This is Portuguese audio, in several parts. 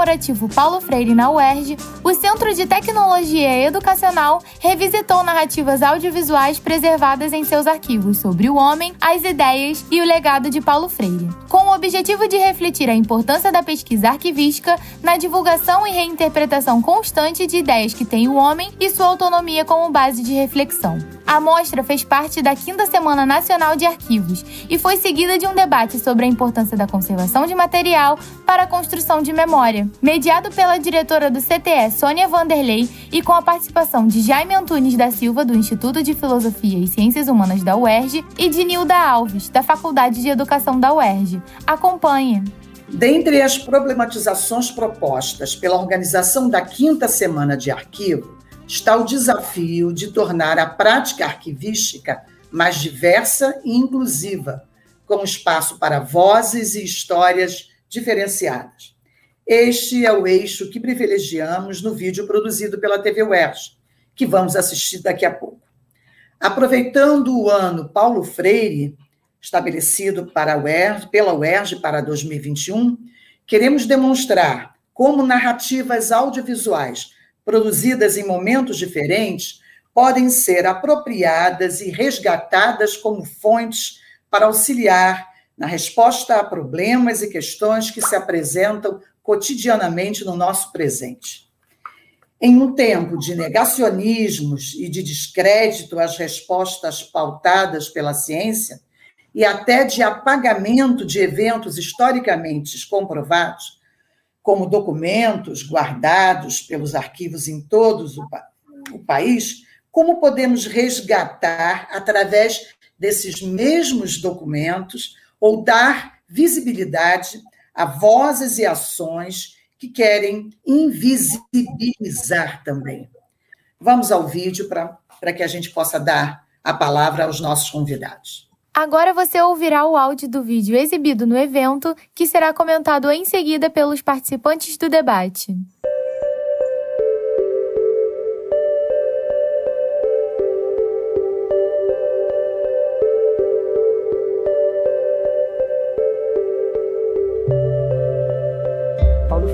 comemorativo Paulo Freire na UERJ, o Centro de Tecnologia Educacional revisitou narrativas audiovisuais preservadas em seus arquivos sobre o homem, as ideias e o legado de Paulo Freire, com o objetivo de refletir a importância da pesquisa arquivística na divulgação e reinterpretação constante de ideias que têm o homem e sua autonomia como base de reflexão. A mostra fez parte da quinta Semana Nacional de Arquivos e foi seguida de um debate sobre a importância da conservação de material para a construção de memória, mediado pela diretora do CTE, Sônia Vanderlei, e com a participação de Jaime Antunes da Silva, do Instituto de Filosofia e Ciências Humanas da UERJ, e de Nilda Alves, da Faculdade de Educação da UERJ. Acompanhe! Dentre as problematizações propostas pela organização da quinta Semana de Arquivo, está o desafio de tornar a prática arquivística mais diversa e inclusiva, com espaço para vozes e histórias diferenciadas. Este é o eixo que privilegiamos no vídeo produzido pela TV UERJ, que vamos assistir daqui a pouco. Aproveitando o ano Paulo Freire, estabelecido para UERJ, pela UERJ para 2021, queremos demonstrar como narrativas audiovisuais produzidas em momentos diferentes, podem ser apropriadas e resgatadas como fontes para auxiliar na resposta a problemas e questões que se apresentam cotidianamente no nosso presente. Em um tempo de negacionismos e de descrédito às respostas pautadas pela ciência, e até de apagamento de eventos historicamente comprovados, como documentos guardados pelos arquivos em todos o, o país, como podemos resgatar, através desses mesmos documentos, ou dar visibilidade a vozes e ações que querem invisibilizar também. Vamos ao vídeo para que a gente possa dar a palavra aos nossos convidados. Agora você ouvirá o áudio do vídeo exibido no evento, que será comentado em seguida pelos participantes do debate.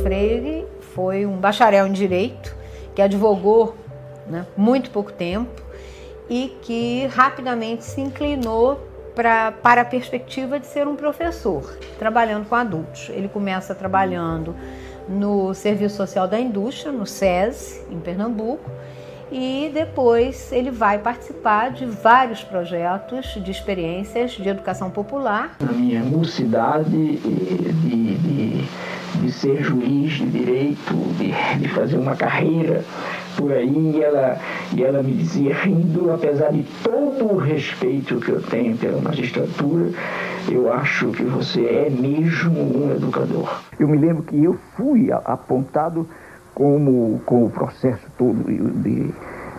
Freire foi um bacharel em direito que advogou né, muito pouco tempo e que rapidamente se inclinou pra, para a perspectiva de ser um professor, trabalhando com adultos. Ele começa trabalhando no Serviço Social da Indústria, no SES, em Pernambuco, e depois ele vai participar de vários projetos de experiências de educação popular. Na minha mocidade de, de, de ser juiz de direito, de, de fazer uma carreira por aí, e ela, e ela me dizia, rindo, apesar de todo o respeito que eu tenho pela magistratura, eu acho que você é mesmo um educador. Eu me lembro que eu fui apontado como com o processo todo de,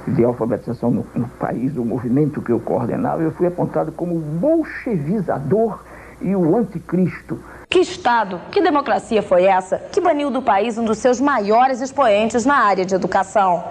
de alfabetização no, no, país, o movimento que eu coordenava, eu fui apontado como bolchevizador e o anticristo. Que Estado, que democracia foi essa que baniu do país um dos seus maiores expoentes na área de educação?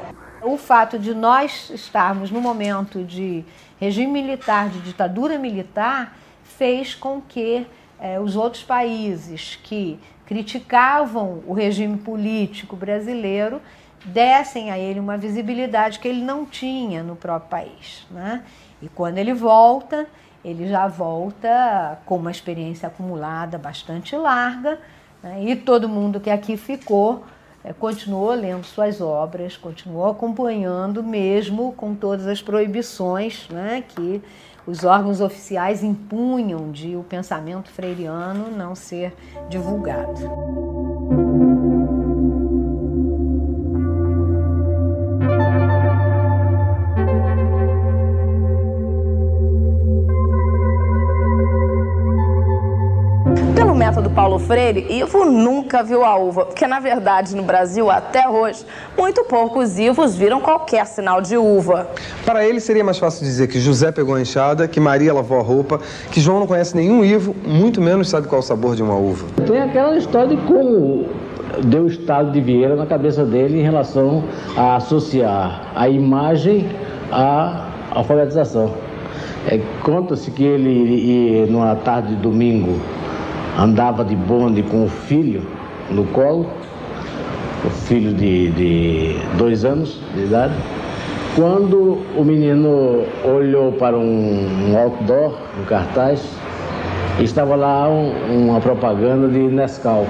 O fato de nós estarmos no momento de regime militar, de ditadura militar, fez com que eh, os outros países que criticavam o regime político brasileiro dessem a ele uma visibilidade que ele não tinha no próprio país. Né? E quando ele volta, ele já volta com uma experiência acumulada bastante larga, né? e todo mundo que aqui ficou é, continuou lendo suas obras, continuou acompanhando, mesmo com todas as proibições né? que os órgãos oficiais impunham de o pensamento freiriano não ser divulgado. Pelo método Paulo Freire, Ivo nunca viu a uva, porque na verdade no Brasil, até hoje, muito poucos Ivos viram qualquer sinal de uva. Para ele seria mais fácil dizer que José pegou a enxada, que Maria lavou a roupa, que João não conhece nenhum Ivo, muito menos sabe qual é o sabor de uma uva. Tem aquela história de como deu o estado de Vieira na cabeça dele em relação a associar a imagem à alfabetização. É, Conta-se que ele, numa tarde de domingo, andava de bonde com o filho no colo o filho de, de dois anos de idade. Quando o menino olhou para um, um outdoor, um cartaz, estava lá um, uma propaganda de Nescau.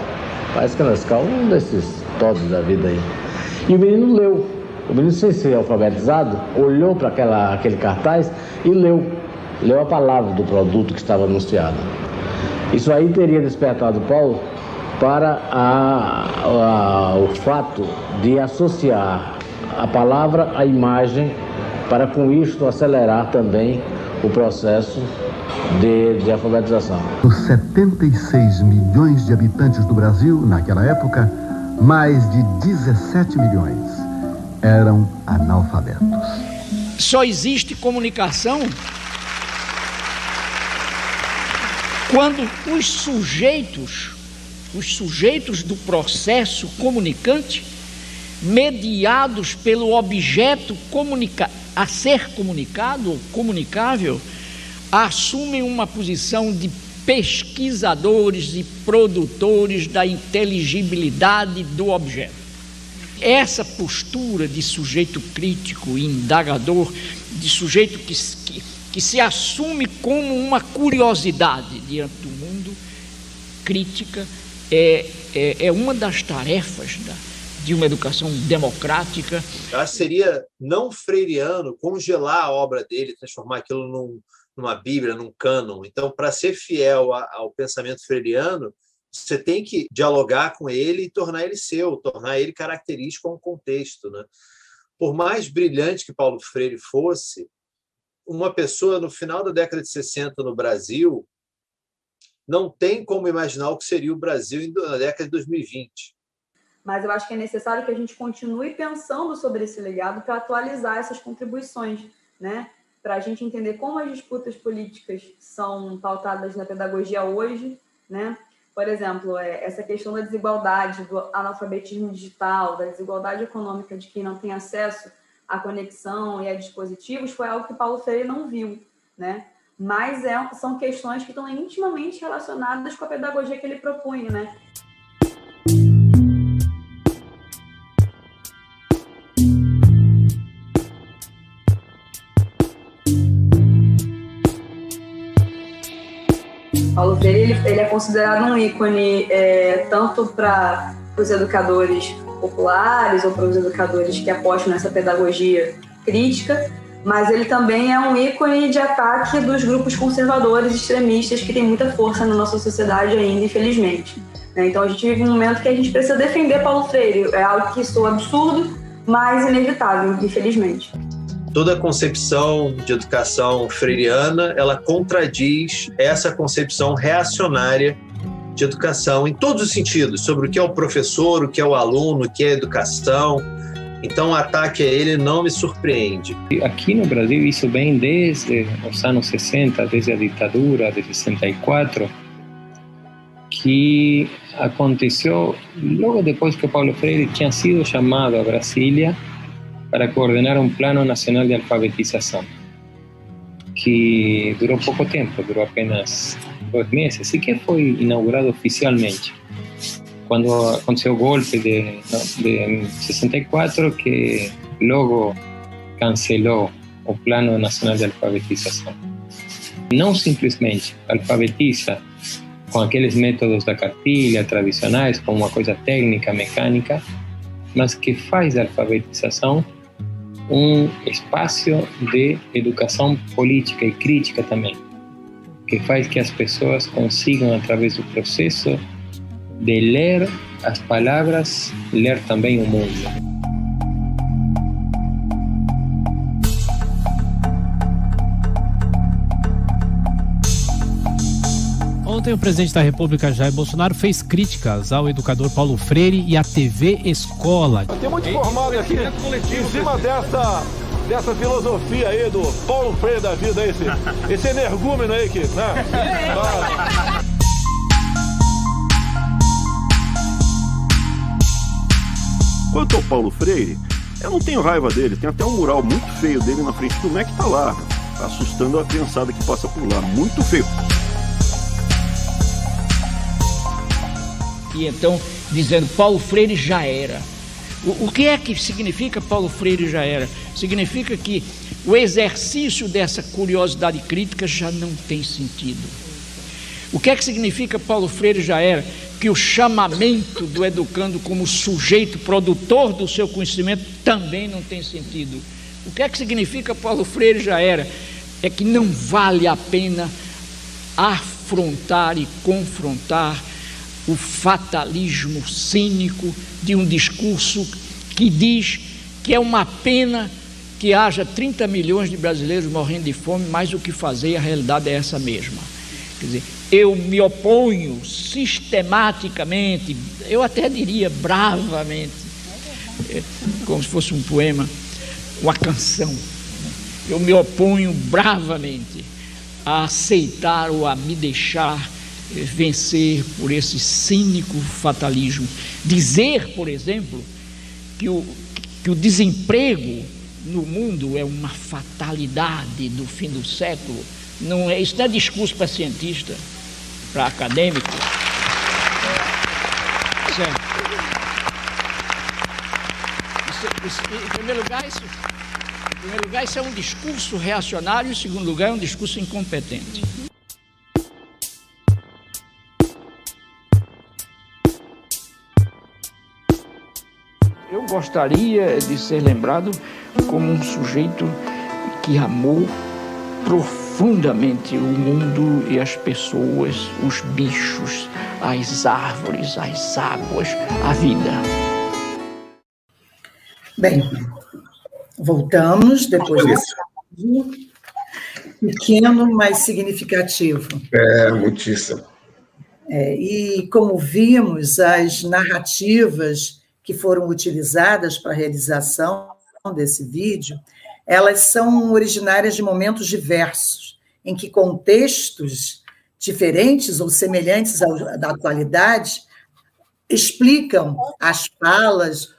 Parece que é Nescau um desses todos da vida aí. E o menino leu. O menino, sem ser alfabetizado, olhou para aquele cartaz e leu. Leu a palavra do produto que estava anunciado. Isso aí teria despertado Paulo para a, a, o fato de associar a palavra à imagem, para com isto acelerar também o processo de, de alfabetização. Os 76 milhões de habitantes do Brasil, naquela época, mais de 17 milhões eram analfabetos. Só existe comunicação quando os sujeitos, os sujeitos do processo comunicante, mediados pelo objeto comunica a ser comunicado ou comunicável, assumem uma posição de pesquisadores e produtores da inteligibilidade do objeto. Essa postura de sujeito crítico e indagador, de sujeito que, que, que se assume como uma curiosidade diante do mundo, crítica, é, é, é uma das tarefas da, de uma educação democrática. Que seria não freiriano congelar a obra dele, transformar aquilo num, numa Bíblia, num cânon. Então, para ser fiel ao pensamento freiriano, você tem que dialogar com ele e tornar ele seu, tornar ele característico a um contexto. Né? Por mais brilhante que Paulo Freire fosse, uma pessoa no final da década de 60 no Brasil não tem como imaginar o que seria o Brasil na década de 2020. Mas eu acho que é necessário que a gente continue pensando sobre esse legado para atualizar essas contribuições, né? Para a gente entender como as disputas políticas são pautadas na pedagogia hoje, né? por exemplo, é, essa questão da desigualdade, do analfabetismo digital, da desigualdade econômica de quem não tem acesso à conexão e a dispositivos, foi algo que Paulo Freire não viu, né? Mas é, são questões que estão intimamente relacionadas com a pedagogia que ele propunha, né? Paulo Freire ele, ele é considerado um ícone é, tanto para os educadores populares ou para os educadores que apostam nessa pedagogia crítica, mas ele também é um ícone de ataque dos grupos conservadores extremistas que tem muita força na nossa sociedade ainda, infelizmente. Né? Então a gente vive um momento que a gente precisa defender Paulo Freire. É algo que soa absurdo, mas inevitável, infelizmente toda a concepção de educação freiriana ela contradiz essa concepção reacionária de educação em todos os sentidos, sobre o que é o professor, o que é o aluno, o que é a educação. Então, o ataque a ele não me surpreende. Aqui no Brasil, isso vem desde os anos 60, desde a ditadura de 64, que aconteceu logo depois que Paulo Freire tinha sido chamado a Brasília para coordenar un plano nacional de alfabetización, que duró poco tiempo, duró apenas dos meses, que fue inaugurado oficialmente cuando aconteceu el golpe de, de 64, que luego canceló el Plano Nacional de Alfabetización. No simplemente alfabetiza con aquellos métodos de cartilha tradicionales, como una cosa técnica, mecánica, mas que faz a alfabetização um espaço de educação política e crítica também, que faz que as pessoas consigam, através do processo de ler as palavras, ler também o mundo. Ontem, o presidente da República, Jair Bolsonaro, fez críticas ao educador Paulo Freire e à TV Escola. Tem muito formado aqui em cima dessa, dessa filosofia aí do Paulo Freire da vida, esse, esse energúmeno aí que. Né? Quanto ao Paulo Freire, eu não tenho raiva dele. Tem até um mural muito feio dele na frente do MEC, tá lá, assustando a criançada que passa por lá. Muito feio. E então, dizendo, Paulo Freire já era. O, o que é que significa Paulo Freire já era? Significa que o exercício dessa curiosidade crítica já não tem sentido. O que é que significa Paulo Freire já era? Que o chamamento do educando como sujeito produtor do seu conhecimento também não tem sentido. O que é que significa Paulo Freire já era? É que não vale a pena afrontar e confrontar o fatalismo cínico de um discurso que diz que é uma pena que haja 30 milhões de brasileiros morrendo de fome, mas o que fazer, a realidade é essa mesma. Quer dizer, eu me oponho sistematicamente, eu até diria bravamente, é, como se fosse um poema, uma canção. Eu me oponho bravamente a aceitar ou a me deixar vencer por esse cínico fatalismo. Dizer, por exemplo, que o, que o desemprego no mundo é uma fatalidade do fim do século, não é, isso não é discurso para cientista, para acadêmico. É, isso, isso, em primeiro lugar, isso, em primeiro lugar, isso é um discurso reacionário, em segundo lugar, é um discurso incompetente. Gostaria de ser lembrado como um sujeito que amou profundamente o mundo e as pessoas, os bichos, as árvores, as águas, a vida. Bem, voltamos depois desse pequeno, mas significativo. É, muitíssimo. É, e como vimos, as narrativas que foram utilizadas para a realização desse vídeo, elas são originárias de momentos diversos, em que contextos diferentes ou semelhantes ao da atualidade explicam as falas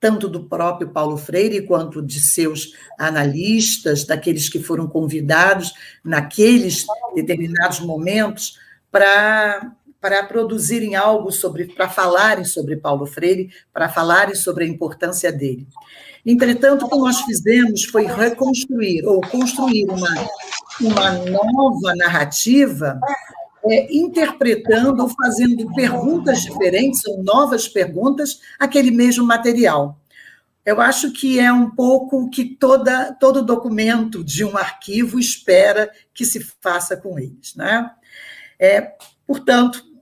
tanto do próprio Paulo Freire quanto de seus analistas, daqueles que foram convidados naqueles determinados momentos para para produzirem algo sobre, para falarem sobre Paulo Freire, para falarem sobre a importância dele. Entretanto, o que nós fizemos foi reconstruir ou construir uma, uma nova narrativa, é, interpretando ou fazendo perguntas diferentes ou novas perguntas àquele mesmo material. Eu acho que é um pouco o que toda, todo documento de um arquivo espera que se faça com eles. Né? É, portanto,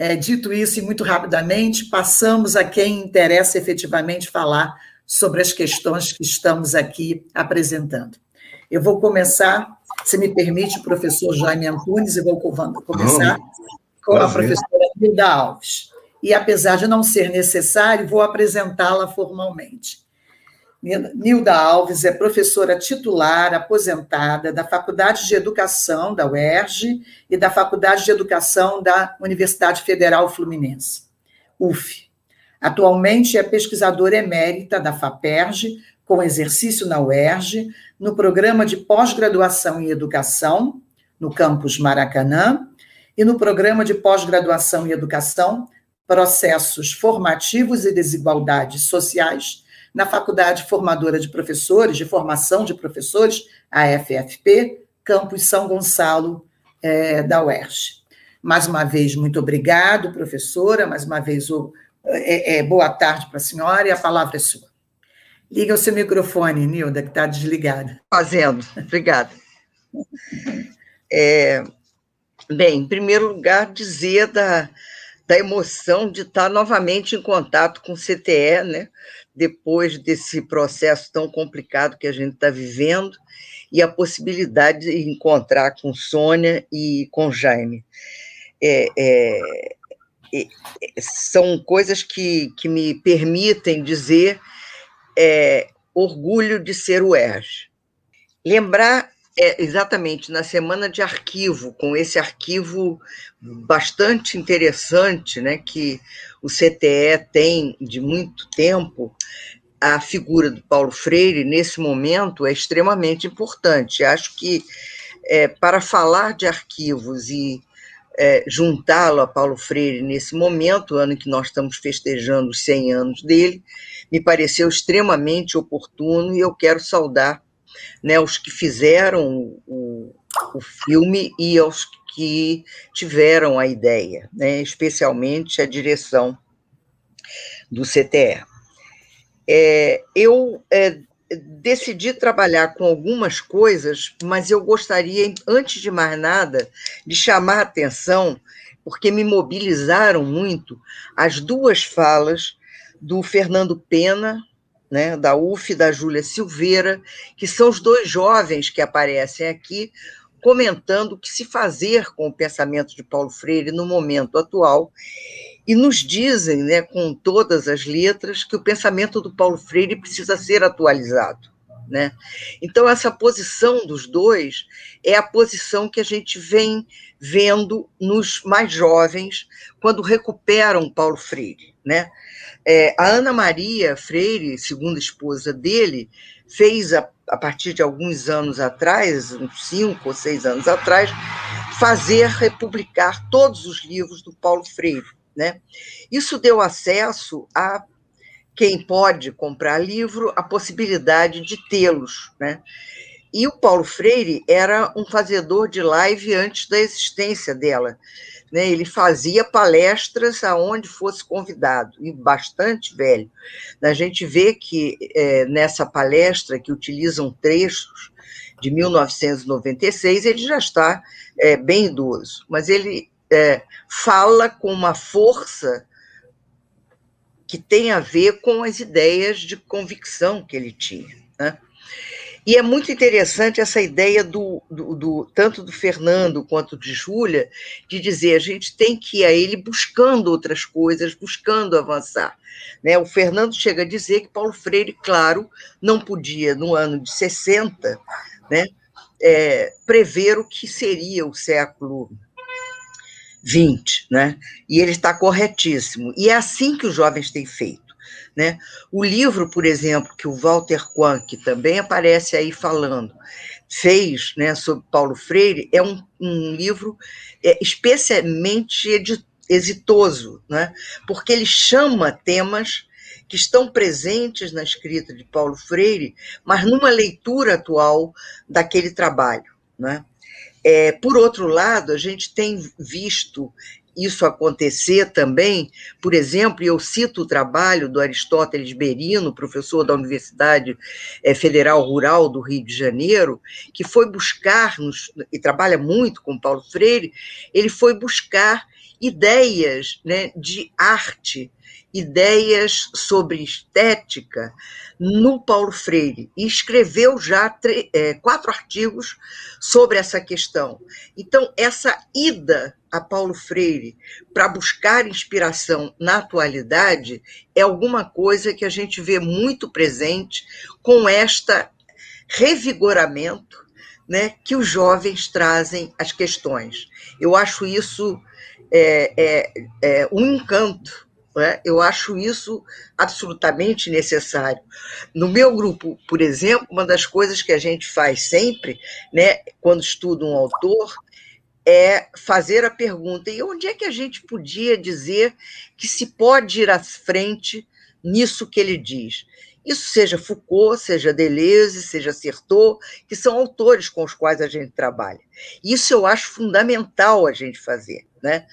é, dito isso, e muito rapidamente, passamos a quem interessa efetivamente falar sobre as questões que estamos aqui apresentando. Eu vou começar, se me permite, professor Jaime Antunes, e vou começar com a professora Hilda Alves. E, apesar de não ser necessário, vou apresentá-la formalmente. Nilda Alves é professora titular aposentada da Faculdade de Educação da UERJ e da Faculdade de Educação da Universidade Federal Fluminense, UF. Atualmente é pesquisadora emérita da FAPERJ, com exercício na UERJ, no programa de pós-graduação em educação, no campus Maracanã, e no programa de pós-graduação em educação, processos formativos e desigualdades sociais na Faculdade Formadora de Professores, de Formação de Professores, a FFP, campus São Gonçalo, é, da UERJ. Mais uma vez, muito obrigado, professora. Mais uma vez, o, é, é, boa tarde para a senhora e a palavra é sua. Liga o seu microfone, Nilda, que está desligado. Fazendo, obrigada. É, bem, em primeiro lugar, dizer da, da emoção de estar novamente em contato com o CTE, né? Depois desse processo tão complicado que a gente está vivendo, e a possibilidade de encontrar com Sônia e com Jaime. É, é, é, são coisas que, que me permitem dizer é, orgulho de ser o ERJ. Lembrar é, exatamente na semana de arquivo, com esse arquivo bastante interessante, né, que o CTE tem de muito tempo, a figura do Paulo Freire, nesse momento, é extremamente importante. Acho que é, para falar de arquivos e é, juntá-lo a Paulo Freire nesse momento, ano em que nós estamos festejando os 100 anos dele, me pareceu extremamente oportuno e eu quero saudar né, os que fizeram o, o filme e aos que tiveram a ideia, né, especialmente a direção do CTE. É, eu é, decidi trabalhar com algumas coisas, mas eu gostaria, antes de mais nada, de chamar a atenção, porque me mobilizaram muito, as duas falas do Fernando Pena, né, da UF e da Júlia Silveira, que são os dois jovens que aparecem aqui, comentando o que se fazer com o pensamento de Paulo Freire no momento atual, e nos dizem, né, com todas as letras, que o pensamento do Paulo Freire precisa ser atualizado. Né? Então, essa posição dos dois é a posição que a gente vem vendo nos mais jovens quando recuperam Paulo Freire. Né? É, a Ana Maria Freire, segunda esposa dele, fez, a, a partir de alguns anos atrás, uns cinco ou seis anos atrás, fazer republicar todos os livros do Paulo Freire. Né? Isso deu acesso a quem pode comprar livro a possibilidade de tê-los. Né? E o Paulo Freire era um fazedor de live antes da existência dela. Né? Ele fazia palestras aonde fosse convidado, e bastante velho. A gente vê que é, nessa palestra, que utilizam trechos de 1996, ele já está é, bem idoso, mas ele é, fala com uma força que tem a ver com as ideias de convicção que ele tinha. Né? E é muito interessante essa ideia do, do, do, tanto do Fernando quanto de Júlia, de dizer a gente tem que ir a ele buscando outras coisas, buscando avançar. Né? O Fernando chega a dizer que Paulo Freire, claro, não podia, no ano de 60, né, é, prever o que seria o século 20, né? E ele está corretíssimo. E é assim que os jovens têm feito. Né? O livro, por exemplo, que o Walter Quank que também aparece aí falando, fez né, sobre Paulo Freire, é um, um livro é, especialmente exitoso, né? porque ele chama temas que estão presentes na escrita de Paulo Freire, mas numa leitura atual daquele trabalho. Né? É, por outro lado, a gente tem visto isso acontecer também, por exemplo, eu cito o trabalho do Aristóteles Berino, professor da Universidade eh, Federal Rural do Rio de Janeiro, que foi buscar, nos, e trabalha muito com Paulo Freire, ele foi buscar ideias né, de arte, ideias sobre estética no Paulo Freire e escreveu já é, quatro artigos sobre essa questão. Então, essa ida a Paulo Freire para buscar inspiração na atualidade é alguma coisa que a gente vê muito presente com esta revigoramento né, que os jovens trazem às questões. Eu acho isso é, é, é um encanto né? Eu acho isso absolutamente necessário. No meu grupo, por exemplo, uma das coisas que a gente faz sempre, né, quando estuda um autor, é fazer a pergunta: e onde é que a gente podia dizer que se pode ir à frente nisso que ele diz? Isso seja Foucault, seja Deleuze, seja Certeau, que são autores com os quais a gente trabalha. Isso eu acho fundamental a gente fazer, né?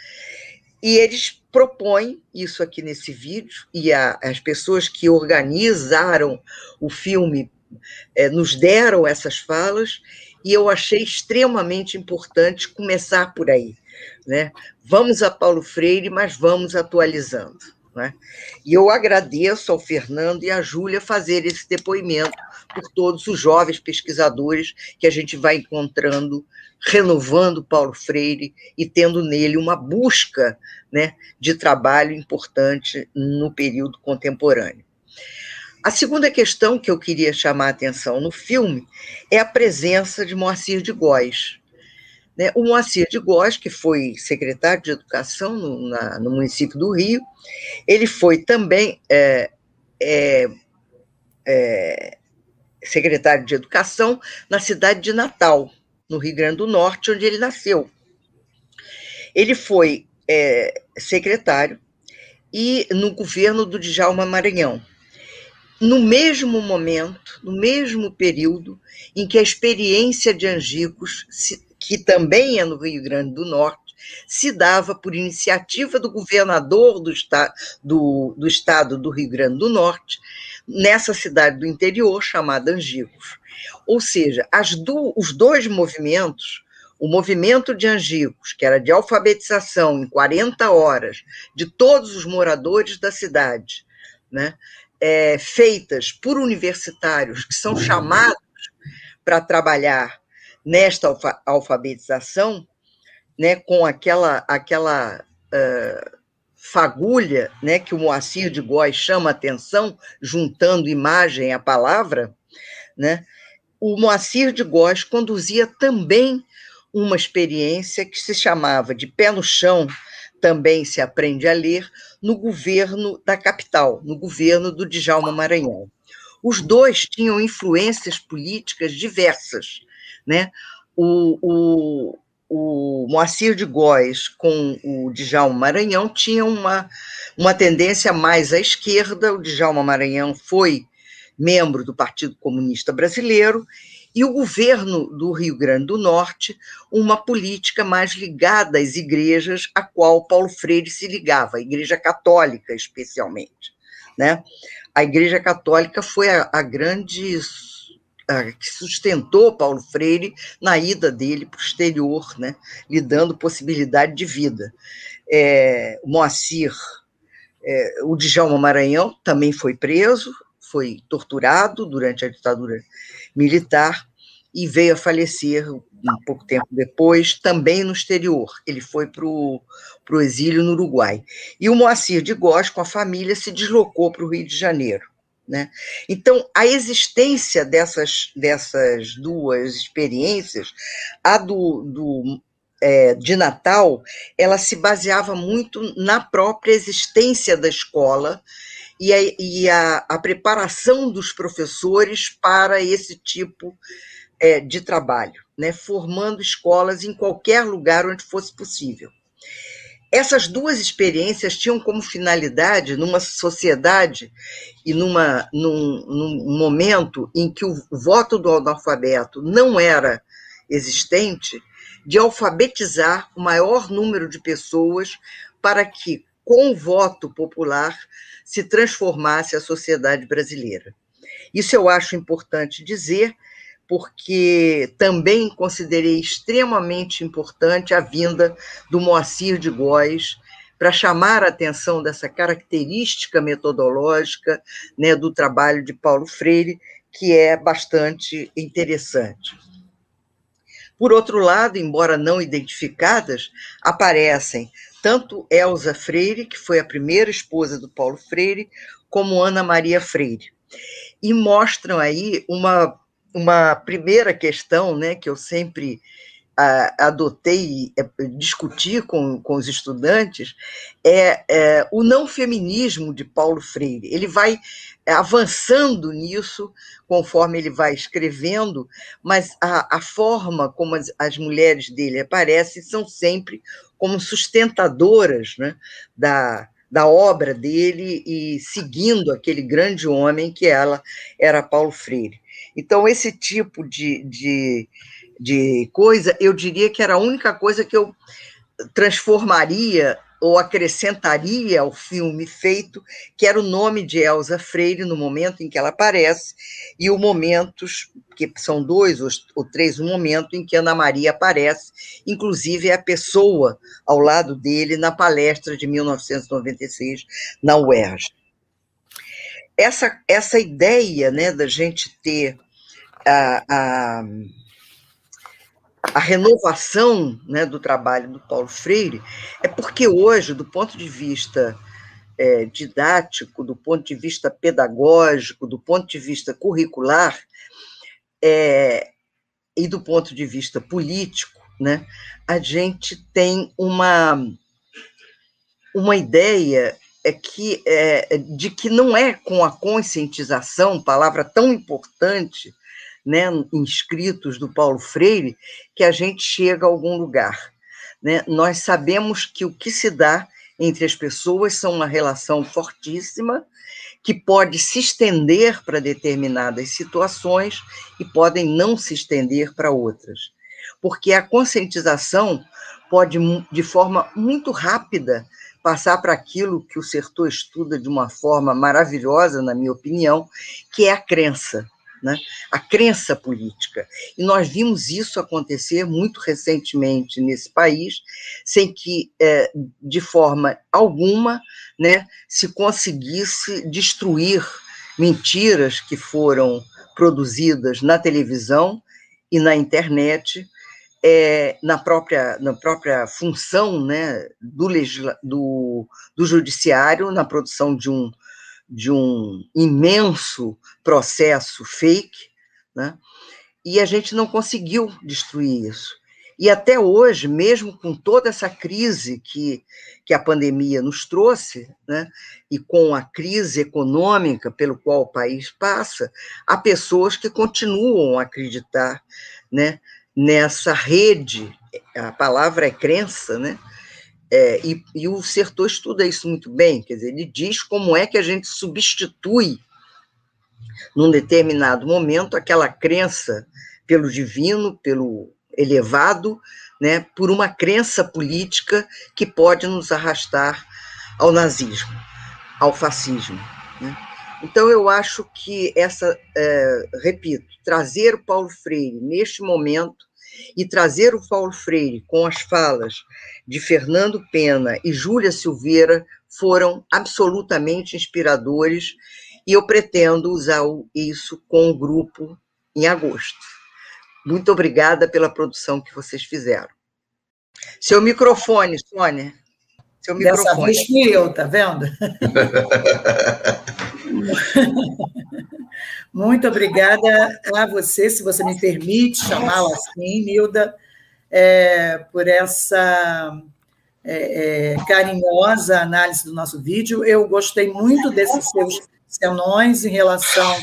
E eles propõem isso aqui nesse vídeo, e a, as pessoas que organizaram o filme é, nos deram essas falas, e eu achei extremamente importante começar por aí. Né? Vamos a Paulo Freire, mas vamos atualizando. Né? E eu agradeço ao Fernando e à Júlia fazer esse depoimento por todos os jovens pesquisadores que a gente vai encontrando renovando Paulo Freire e tendo nele uma busca né, de trabalho importante no período contemporâneo. A segunda questão que eu queria chamar a atenção no filme é a presença de Moacir de Góes. Né? O Moacir de Góes, que foi secretário de Educação no, na, no município do Rio, ele foi também é, é, é, secretário de Educação na cidade de Natal, no Rio Grande do Norte, onde ele nasceu. Ele foi é, secretário e no governo do Djalma Maranhão. no mesmo momento, no mesmo período em que a experiência de Angicos, que também é no Rio Grande do Norte, se dava por iniciativa do governador do, esta do, do estado do Rio Grande do Norte, nessa cidade do interior chamada Angicos. Ou seja, do, os dois movimentos, o movimento de Angicos, que era de alfabetização em 40 horas de todos os moradores da cidade, né, é, feitas por universitários que são chamados para trabalhar nesta alfa alfabetização, né, com aquela, aquela uh, fagulha né, que o Moacir de Góes chama atenção, juntando imagem à palavra, né, o Moacir de Góes conduzia também uma experiência que se chamava de pé no chão, também se aprende a ler, no governo da capital, no governo do Djalma Maranhão. Os dois tinham influências políticas diversas. Né? O, o, o Moacir de Góes com o Djalma Maranhão tinham uma, uma tendência mais à esquerda, o Djalma Maranhão foi membro do Partido Comunista Brasileiro, e o governo do Rio Grande do Norte, uma política mais ligada às igrejas a qual Paulo Freire se ligava, a Igreja Católica especialmente. Né? A Igreja Católica foi a, a grande que sustentou Paulo Freire na ida dele para o exterior, né, lhe dando possibilidade de vida. É, Moacir, é, o Djalma Maranhão também foi preso, foi torturado durante a ditadura militar e veio a falecer um pouco tempo depois, também no exterior. Ele foi para o exílio no Uruguai. E o Moacir de Góes, com a família, se deslocou para o Rio de Janeiro. Né? Então, a existência dessas, dessas duas experiências, a do, do é, de Natal, ela se baseava muito na própria existência da escola e a, e a, a preparação dos professores para esse tipo é, de trabalho, né? formando escolas em qualquer lugar onde fosse possível. Essas duas experiências tinham como finalidade, numa sociedade e numa, num, num momento em que o voto do analfabeto não era existente, de alfabetizar o maior número de pessoas para que, com o voto popular, se transformasse a sociedade brasileira. Isso eu acho importante dizer, porque também considerei extremamente importante a vinda do Moacir de Góes para chamar a atenção dessa característica metodológica né, do trabalho de Paulo Freire, que é bastante interessante. Por outro lado, embora não identificadas, aparecem tanto Elza Freire, que foi a primeira esposa do Paulo Freire, como Ana Maria Freire. E mostram aí uma uma primeira questão né, que eu sempre adotei e discuti com, com os estudantes é, é, o não feminismo de Paulo Freire. Ele vai avançando nisso conforme ele vai escrevendo, mas a, a forma como as, as, mulheres dele aparecem são sempre como sustentadoras né, da, da obra dele e seguindo aquele grande homem que ela era Paulo Freire. Então, esse tipo de, de, de coisa, eu diria que era a única coisa que eu transformaria ou acrescentaria ao filme feito, que era o nome de Elsa Freire no momento em que ela aparece, e o momentos, que são dois ou três, o momento em que Ana Maria aparece, inclusive é a pessoa ao lado dele na palestra de 1996 na UERJ. Essa, essa ideia né, da gente ter a, a, a renovação né, do trabalho do Paulo Freire é porque hoje, do ponto de vista é, didático, do ponto de vista pedagógico, do ponto de vista curricular é, e do ponto de vista político, né, a gente tem uma, uma ideia é que, é, de que não é com a conscientização, palavra tão importante, né, inscritos do Paulo Freire, que a gente chega a algum lugar. Né? Nós sabemos que o que se dá entre as pessoas são uma relação fortíssima, que pode se estender para determinadas situações e podem não se estender para outras. Porque a conscientização pode, de forma muito rápida, passar para aquilo que o Sertor estuda de uma forma maravilhosa, na minha opinião, que é a crença né? a crença política. E nós vimos isso acontecer muito recentemente nesse país, sem que, é, de forma alguma, né, se conseguisse destruir mentiras que foram produzidas na televisão e na internet, é, na, própria, na própria função né, do, legisla, do, do judiciário, na produção de um, de um imenso processo fake, né? e a gente não conseguiu destruir isso. E até hoje, mesmo com toda essa crise que, que a pandemia nos trouxe, né, e com a crise econômica pelo qual o país passa, há pessoas que continuam a acreditar né, nessa rede, a palavra é crença, né, é, e, e, o Sertor estuda isso muito bem, quer dizer, ele diz como é que a gente substitui, num determinado momento, aquela crença pelo divino, pelo elevado, né, por uma crença política que pode nos arrastar ao nazismo, ao fascismo. Né? Então, eu acho que essa, é, repito, trazer o Paulo Freire neste momento e trazer o Paulo Freire com as falas de Fernando Pena e Júlia Silveira foram absolutamente inspiradores e eu pretendo usar isso com o grupo em agosto. Muito obrigada pela produção que vocês fizeram. Seu microfone, Sônia. Seu microfone. Dessa vez fui eu, tá vendo? Muito obrigada a você, se você me permite chamá-la assim, Nilda, é, por essa é, é, carinhosa análise do nosso vídeo. Eu gostei muito desses seus senões em relação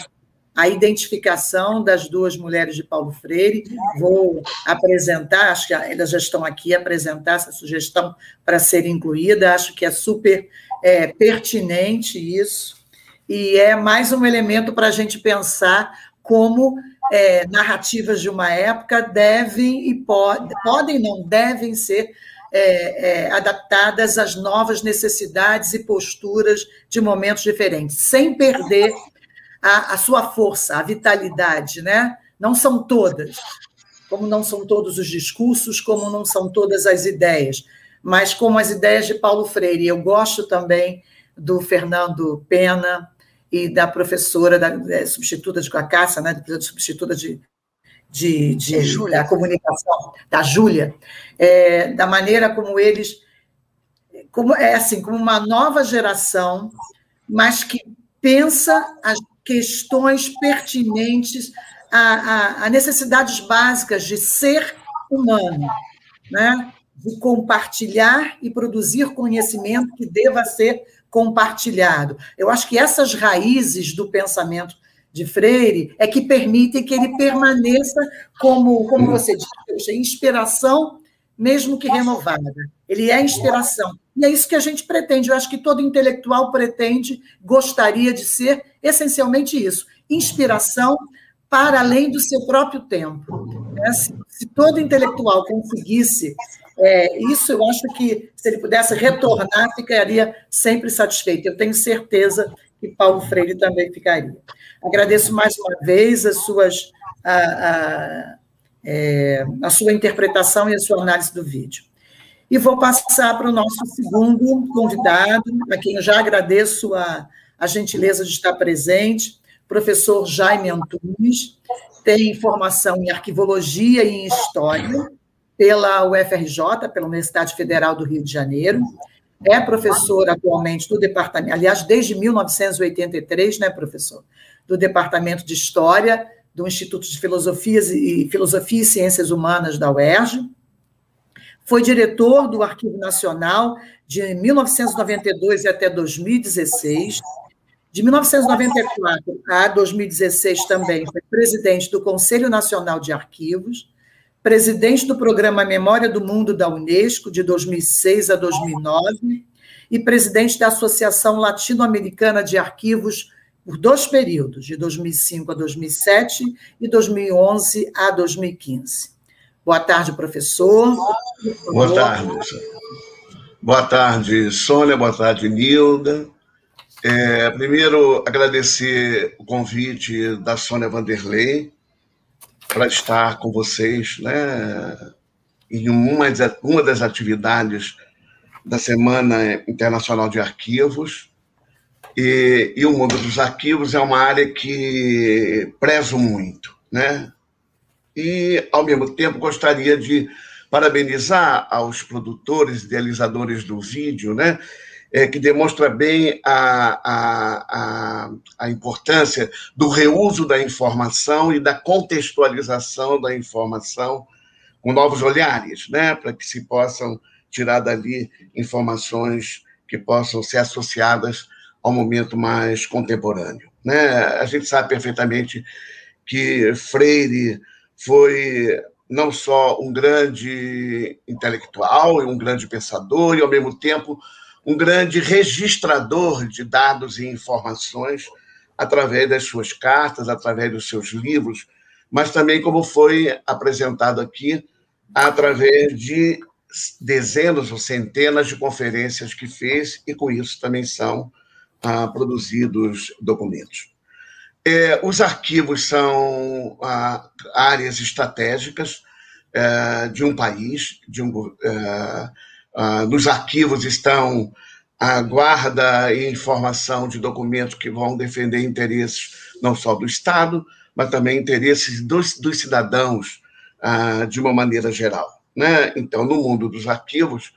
à identificação das duas mulheres de Paulo Freire. Vou apresentar, acho que elas já estão aqui, apresentar essa sugestão para ser incluída. Acho que é super é, pertinente isso e é mais um elemento para a gente pensar como é, narrativas de uma época devem e pod podem, não devem ser é, é, adaptadas às novas necessidades e posturas de momentos diferentes, sem perder a, a sua força, a vitalidade, né? Não são todas, como não são todos os discursos, como não são todas as ideias, mas como as ideias de Paulo Freire. Eu gosto também do Fernando Pena, e da professora da, é, substituta de Cacácia, né, substituta de, de, de é da comunicação, da Júlia, é, da maneira como eles, como é assim, como uma nova geração, mas que pensa as questões pertinentes a, a, a necessidades básicas de ser humano, né? de compartilhar e produzir conhecimento que deva ser compartilhado. Eu acho que essas raízes do pensamento de Freire é que permitem que ele permaneça como, como você disse, inspiração, mesmo que renovada. Ele é inspiração. E é isso que a gente pretende. Eu acho que todo intelectual pretende, gostaria de ser essencialmente isso: inspiração para além do seu próprio tempo. Né? Se, se todo intelectual conseguisse é, isso eu acho que, se ele pudesse retornar, ficaria sempre satisfeito. Eu tenho certeza que Paulo Freire também ficaria. Agradeço mais uma vez as suas, a, a, é, a sua interpretação e a sua análise do vídeo. E vou passar para o nosso segundo convidado, a quem eu já agradeço a, a gentileza de estar presente, professor Jaime Antunes, tem formação em arquivologia e em história, pela UFRJ, pela Universidade Federal do Rio de Janeiro. É professor atualmente do departamento, aliás, desde 1983, né, professor? Do Departamento de História do Instituto de Filosofias e Filosofia e Ciências Humanas da UERJ. Foi diretor do Arquivo Nacional de 1992 até 2016. De 1994 a 2016 também foi presidente do Conselho Nacional de Arquivos presidente do programa Memória do Mundo da Unesco, de 2006 a 2009, e presidente da Associação Latino-Americana de Arquivos por dois períodos, de 2005 a 2007 e 2011 a 2015. Boa tarde, professor. Boa tarde. Boa tarde, Sônia. Boa tarde, Nilda. É, primeiro, agradecer o convite da Sônia Vanderlei para estar com vocês né, em uma, uma das atividades da Semana Internacional de Arquivos. E, e, o mundo dos arquivos é uma área que prezo muito, né? E, ao mesmo tempo, gostaria de parabenizar aos produtores, idealizadores do vídeo, né? É, que demonstra bem a, a, a, a importância do reuso da informação e da contextualização da informação com novos olhares, né? Para que se possam tirar dali informações que possam ser associadas ao momento mais contemporâneo. Né? A gente sabe perfeitamente que Freire foi não só um grande intelectual e um grande pensador, e, ao mesmo tempo, um grande registrador de dados e informações através das suas cartas, através dos seus livros, mas também, como foi apresentado aqui, através de dezenas ou centenas de conferências que fez, e com isso também são ah, produzidos documentos. É, os arquivos são ah, áreas estratégicas é, de um país. De um, é, ah, nos arquivos estão a guarda e informação de documentos que vão defender interesses não só do Estado, mas também interesses dos, dos cidadãos ah, de uma maneira geral. Né? Então, no mundo dos arquivos,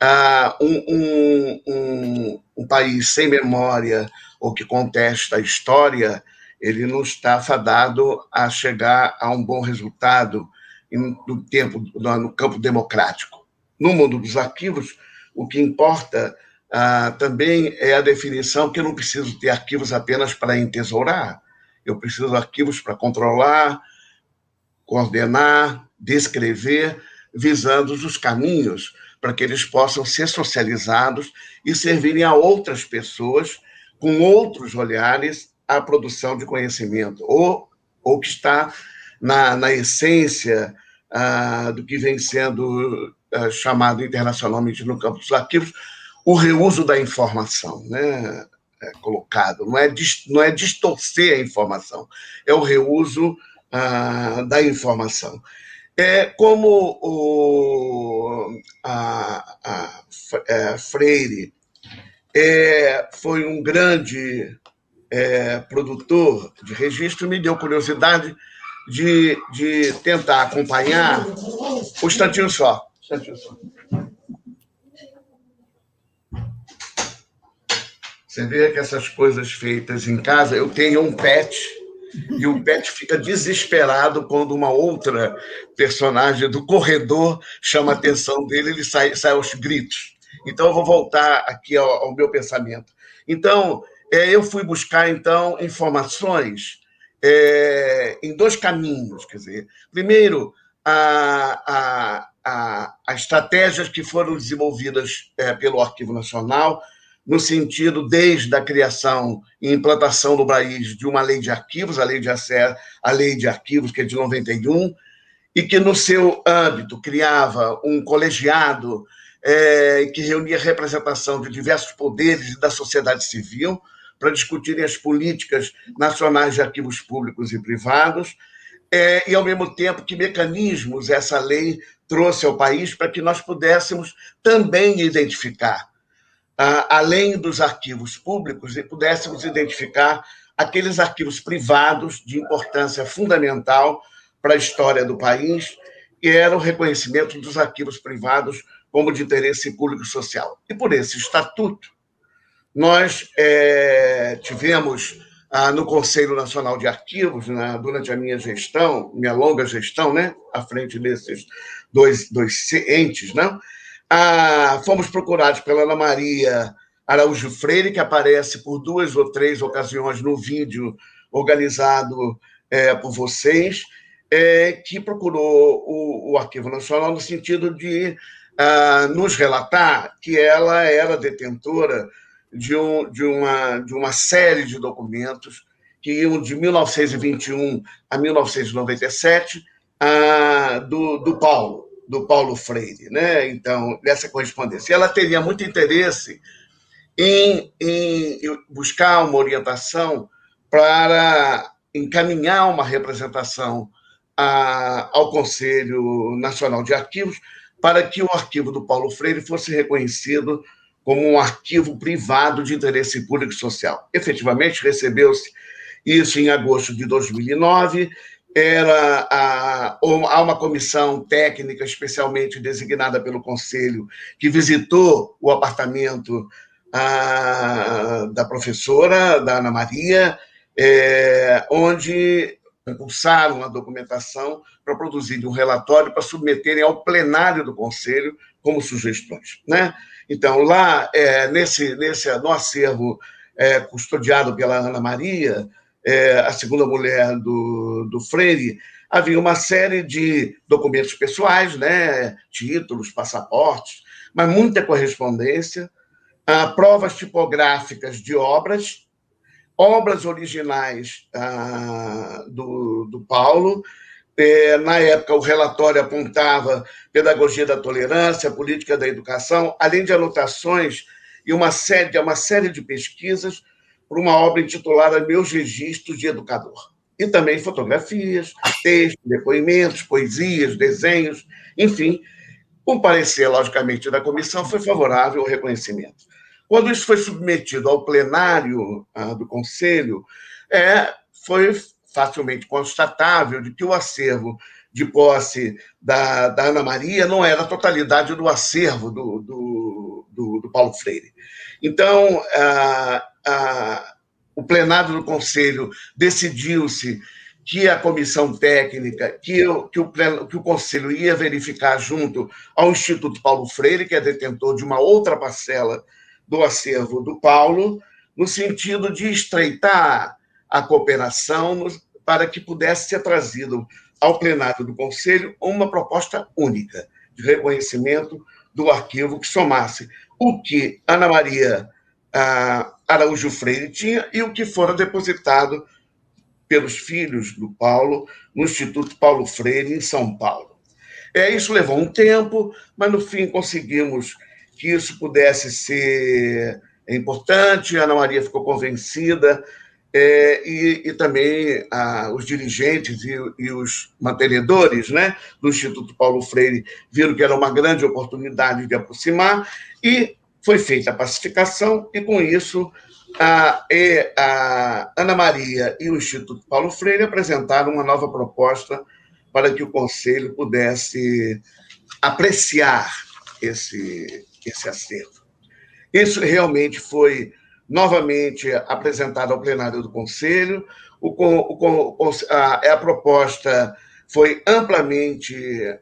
ah, um, um, um, um, país sem memória ou que contesta a história, ele não está fadado a chegar a um bom resultado no tempo no campo democrático. No mundo dos arquivos, o que importa ah, também é a definição que eu não preciso ter arquivos apenas para entesourar, eu preciso de arquivos para controlar, coordenar, descrever, visando os caminhos para que eles possam ser socializados e servirem a outras pessoas com outros olhares à produção de conhecimento, ou, ou que está na, na essência ah, do que vem sendo ah, chamado internacionalmente no campo dos arquivos, o reuso da informação, né? É colocado, não é, não é distorcer a informação, é o reuso ah, da informação. É, como o, a, a, a é, Freire é, foi um grande é, produtor de registro, me deu curiosidade de, de tentar acompanhar. Um instantinho só. Só. Você vê que essas coisas feitas em casa, eu tenho um pet e o Pet fica desesperado quando uma outra personagem do corredor chama a atenção dele, ele sai, sai aos gritos. Então, eu vou voltar aqui ao, ao meu pensamento. Então, é, eu fui buscar, então, informações é, em dois caminhos. Quer dizer, primeiro, a, a, a, estratégias que foram desenvolvidas é, pelo Arquivo Nacional no sentido desde a criação e implantação no país de uma lei de arquivos, a lei de acesso, a lei de arquivos que é de 91, e que no seu âmbito criava um colegiado é, que reunia representação de diversos poderes da sociedade civil para discutirem as políticas nacionais de arquivos públicos e privados, é, e ao mesmo tempo que mecanismos essa lei trouxe ao país para que nós pudéssemos também identificar além dos arquivos públicos, e pudéssemos identificar aqueles arquivos privados de importância fundamental para a história do país, e era o reconhecimento dos arquivos privados como de interesse público social. E por esse estatuto, nós é, tivemos ah, no Conselho Nacional de Arquivos, né, durante a minha gestão, minha longa gestão, né, à frente desses dois, dois entes? Né, ah, fomos procurados pela Ana Maria Araújo Freire, que aparece por duas ou três ocasiões no vídeo organizado é, por vocês, é, que procurou o, o, Arquivo Nacional no sentido de ah, nos relatar que ela era detentora de, um, de, uma, de uma série de documentos que iam de 1921 a 1997 ah, do, do Paulo, do Paulo Freire, né? Então, nessa correspondência. Ela teria muito interesse em, em buscar uma orientação para encaminhar uma representação a, ao Conselho Nacional de Arquivos para que o arquivo do Paulo Freire fosse reconhecido como um arquivo privado de interesse público e social. Efetivamente, recebeu-se isso em agosto de 2009. Era a, há uma comissão técnica especialmente designada pelo Conselho que visitou o apartamento a, da professora, da Ana Maria, é, onde impulsaram a documentação para produzirem um relatório para submeterem ao plenário do Conselho como sugestões. Né? Então, lá, é, nesse, nesse, no acervo é, custodiado pela Ana Maria, é, a segunda mulher do, do Freire, havia uma série de documentos pessoais, né? títulos, passaportes, mas muita correspondência, ah, provas tipográficas de obras, obras originais ah, do, do Paulo. É, na época, o relatório apontava pedagogia da tolerância, política da educação, além de anotações e uma série, uma série de pesquisas para uma obra intitulada Meus Registros de Educador. E também fotografias, textos, depoimentos, poesias, desenhos, enfim. O parecer, logicamente, da comissão foi favorável ao reconhecimento. Quando isso foi submetido ao plenário ah, do Conselho, é, foi facilmente constatável de que o acervo de posse da, da Ana Maria não era a totalidade do acervo do, do, do, do Paulo Freire. Então, ah, ah, o plenário do Conselho decidiu-se que a comissão técnica, que, o, que, o, que o Conselho ia verificar junto ao Instituto Paulo Freire, que é detentor de uma outra parcela do acervo do Paulo, no sentido de estreitar a cooperação para que pudesse ser trazido ao plenário do Conselho uma proposta única de reconhecimento do arquivo que somasse o que Ana Maria ah, Araújo Freire tinha e o que fora depositado pelos filhos do Paulo no Instituto Paulo Freire, em São Paulo. É, isso levou um tempo, mas no fim conseguimos que isso pudesse ser importante. Ana Maria ficou convencida é, e, e, também os dirigentes e, e, os mantenedores né, do Instituto Paulo Freire viram que era uma grande oportunidade de aproximar e foi feita a pacificação e, com isso, a, a Ana Maria e o Instituto Paulo Freire apresentaram uma nova proposta para que o Conselho pudesse apreciar esse, esse acervo. Isso realmente foi novamente apresentado ao plenário do Conselho. O, o, a, a proposta foi amplamente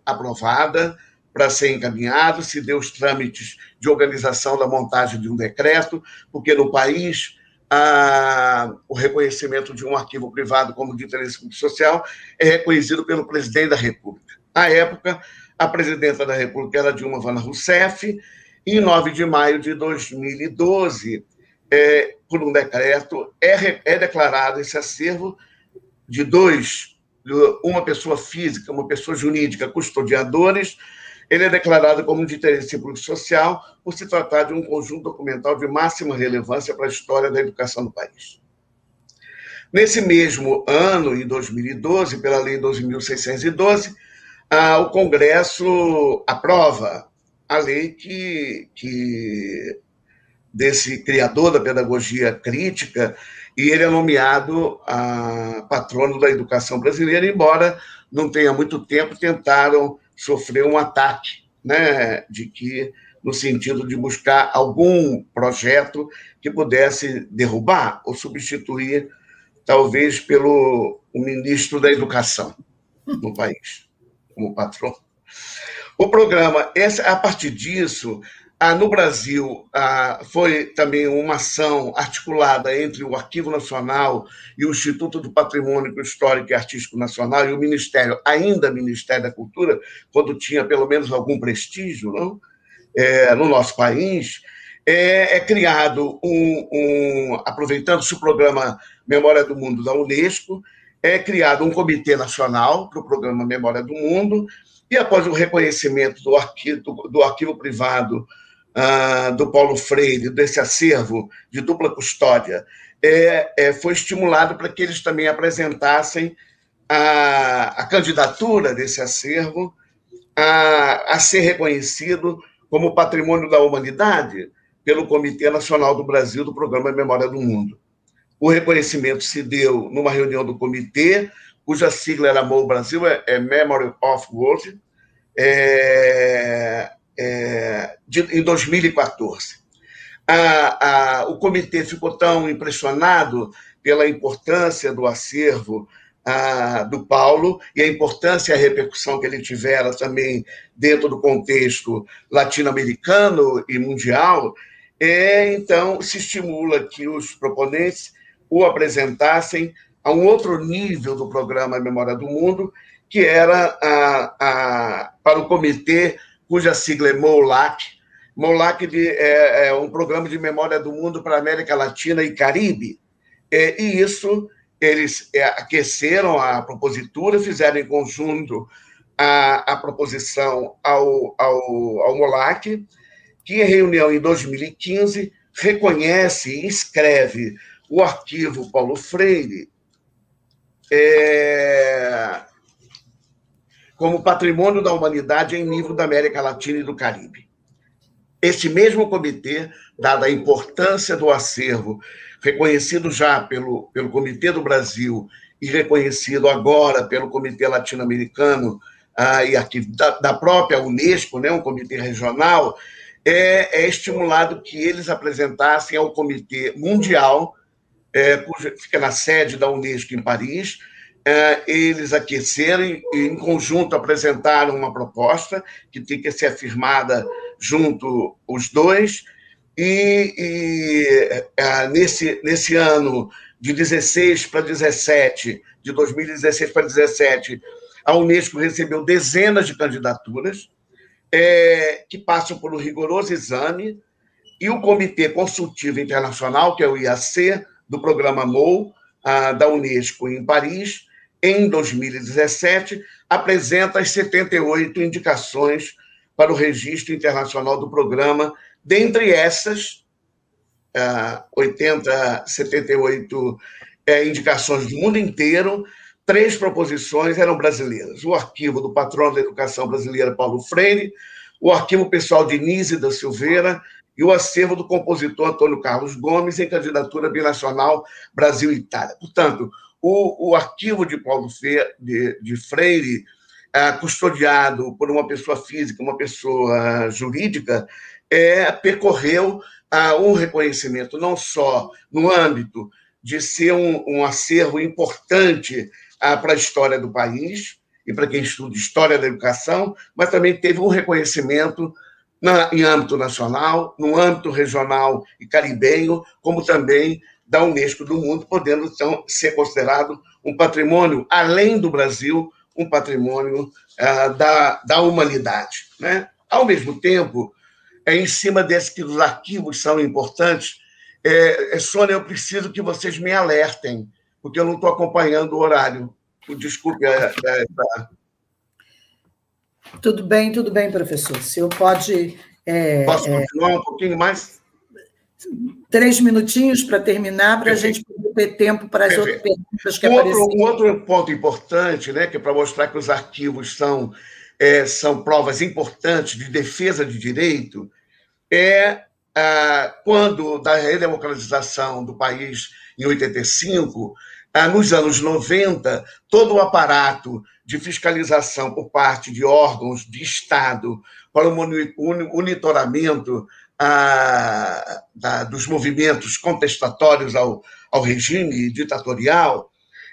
aprovada para ser encaminhado, se deu os trâmites de organização da montagem de um decreto, porque no país a, o reconhecimento de um arquivo privado como de interesse social é reconhecido pelo presidente da República. À época, a presidenta da República era Dilma Vana Rousseff, em 9 de maio de 2012, é, por um decreto, é, é declarado esse acervo de dois, uma pessoa física, uma pessoa jurídica, custodiadores, ele é declarado como de interesse público social por se tratar de um conjunto documental de máxima relevância para a história da educação do país. Nesse mesmo ano, em 2012, pela Lei 12.612, ah, o Congresso aprova a lei que, que desse criador da pedagogia crítica e ele é nomeado a patrono da educação brasileira, embora não tenha muito tempo tentaram sofrer um ataque, né, de que no sentido de buscar algum projeto que pudesse derrubar ou substituir talvez pelo ministro da Educação no país como patrão. O programa, essa, a partir disso, ah, no Brasil, ah, foi também uma ação articulada entre o Arquivo Nacional e o Instituto do Patrimônio Histórico e Artístico Nacional e o Ministério, ainda Ministério da Cultura, quando tinha pelo menos algum prestígio não? É, no nosso país, é, é criado um, um aproveitando-se o programa Memória do Mundo da Unesco, é criado um comitê nacional para o programa Memória do Mundo, e após o reconhecimento do arquivo, do arquivo privado ah, do Paulo Freire, desse acervo de dupla custódia, é, é, foi estimulado para que eles também apresentassem a, a candidatura desse acervo a, a ser reconhecido como patrimônio da humanidade pelo Comitê Nacional do Brasil do Programa Memória do Mundo. O reconhecimento se deu numa reunião do comitê, cuja sigla era MOU Brasil, é, é Memory of World, é, é, de, em 2014. A, a, o comitê ficou tão impressionado pela importância do acervo a, do Paulo e a importância e a repercussão que ele tivera também dentro do contexto latino-americano e mundial, é, então se estimula que os proponentes o apresentassem a um outro nível do programa Memória do Mundo, que era a, a, para o comitê cuja sigla é MOLAC. MOLAC de, é, é, um programa de memória do mundo para América Latina e Caribe. É, e isso, eles é, aqueceram a propositura, fizeram em conjunto a, a proposição ao, ao, ao MOLAC, que em reunião em 2015 reconhece e escreve o arquivo Paulo Freire é, como patrimônio da humanidade em nível da América Latina e do Caribe. Este mesmo comitê, dada a importância do acervo, reconhecido já pelo, pelo Comitê do Brasil e reconhecido agora pelo Comitê Latino-Americano ah, e aqui da, da, própria Unesco, né, um comitê regional, é, é estimulado que eles apresentassem ao Comitê Mundial, é, fica na sede da Unesco em Paris, é, eles aqueceram e, em conjunto, apresentaram uma proposta que tem que ser afirmada junto os dois. E, e é, nesse, nesse ano de 16 para 17, de 2016 para 17, a Unesco recebeu dezenas de candidaturas é, que passam por um rigoroso exame e o Comitê Consultivo Internacional, que é o IAC, do programa MOU, da Unesco em Paris, em 2017, apresenta as 78 indicações para o registro internacional do programa, dentre essas, 80, 78 indicações do mundo inteiro, três proposições eram brasileiras. O arquivo do patrono da educação brasileira, Paulo Freire, o arquivo pessoal de Nise da Silveira e o acervo do compositor Antônio Carlos Gomes em candidatura binacional Brasil-Itália. Portanto, o, o arquivo de Paulo Fe, de, de Freire, é, custodiado por uma pessoa física, uma pessoa jurídica, é, percorreu ah, um reconhecimento não só no âmbito de ser um, um acervo importante ah, para a história do país e para quem estuda história da educação, mas também teve um reconhecimento na, em âmbito nacional, no âmbito regional e caribenho, como também da Unesco do mundo, podendo então ser considerado um patrimônio, além do Brasil, um patrimônio uh, da, da humanidade. Né? Ao mesmo tempo, é em cima desse que os arquivos são importantes, é, é, Sônia, eu preciso que vocês me alertem, porque eu não estou acompanhando o horário. Desculpe. É, é, Tudo bem, tudo bem, professor. O senhor pode. É, Posso é, continuar um pouquinho mais? Três minutinhos para terminar, para a gente poder ter tempo para as outras perguntas que um apareceram. Outro, um outro ponto importante, né, que é para mostrar que os arquivos são, é, são provas importantes de defesa de direito, é ah, quando, da redemocratização do país em 85, ah, nos anos 90, todo o aparato de fiscalização por parte de órgãos de Estado para o monitoramento da, dos movimentos contestatórios ao, ao regime ditatorial,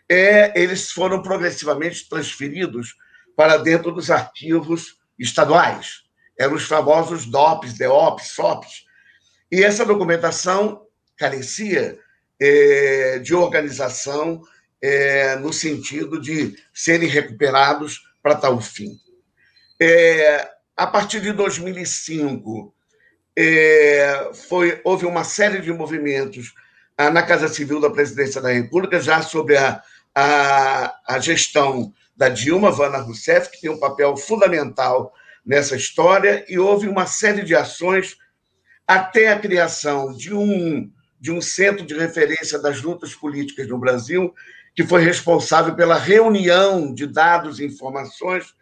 é, eles foram progressivamente transferidos para dentro dos arquivos estaduais. eram os famosos DOPs, DEOPs, SOPs. E essa documentação carecia é, de organização é, no sentido de serem recuperados para tal fim. É, a partir de 2005, é, foi, houve uma série de movimentos ah, na Casa Civil da Presidência da República, já sobre a, a, a gestão da Dilma Vana Rousseff, que tem um papel fundamental nessa história, e houve uma série de ações até a criação de um, de um centro de referência das lutas políticas no Brasil, que foi responsável pela reunião de dados e informações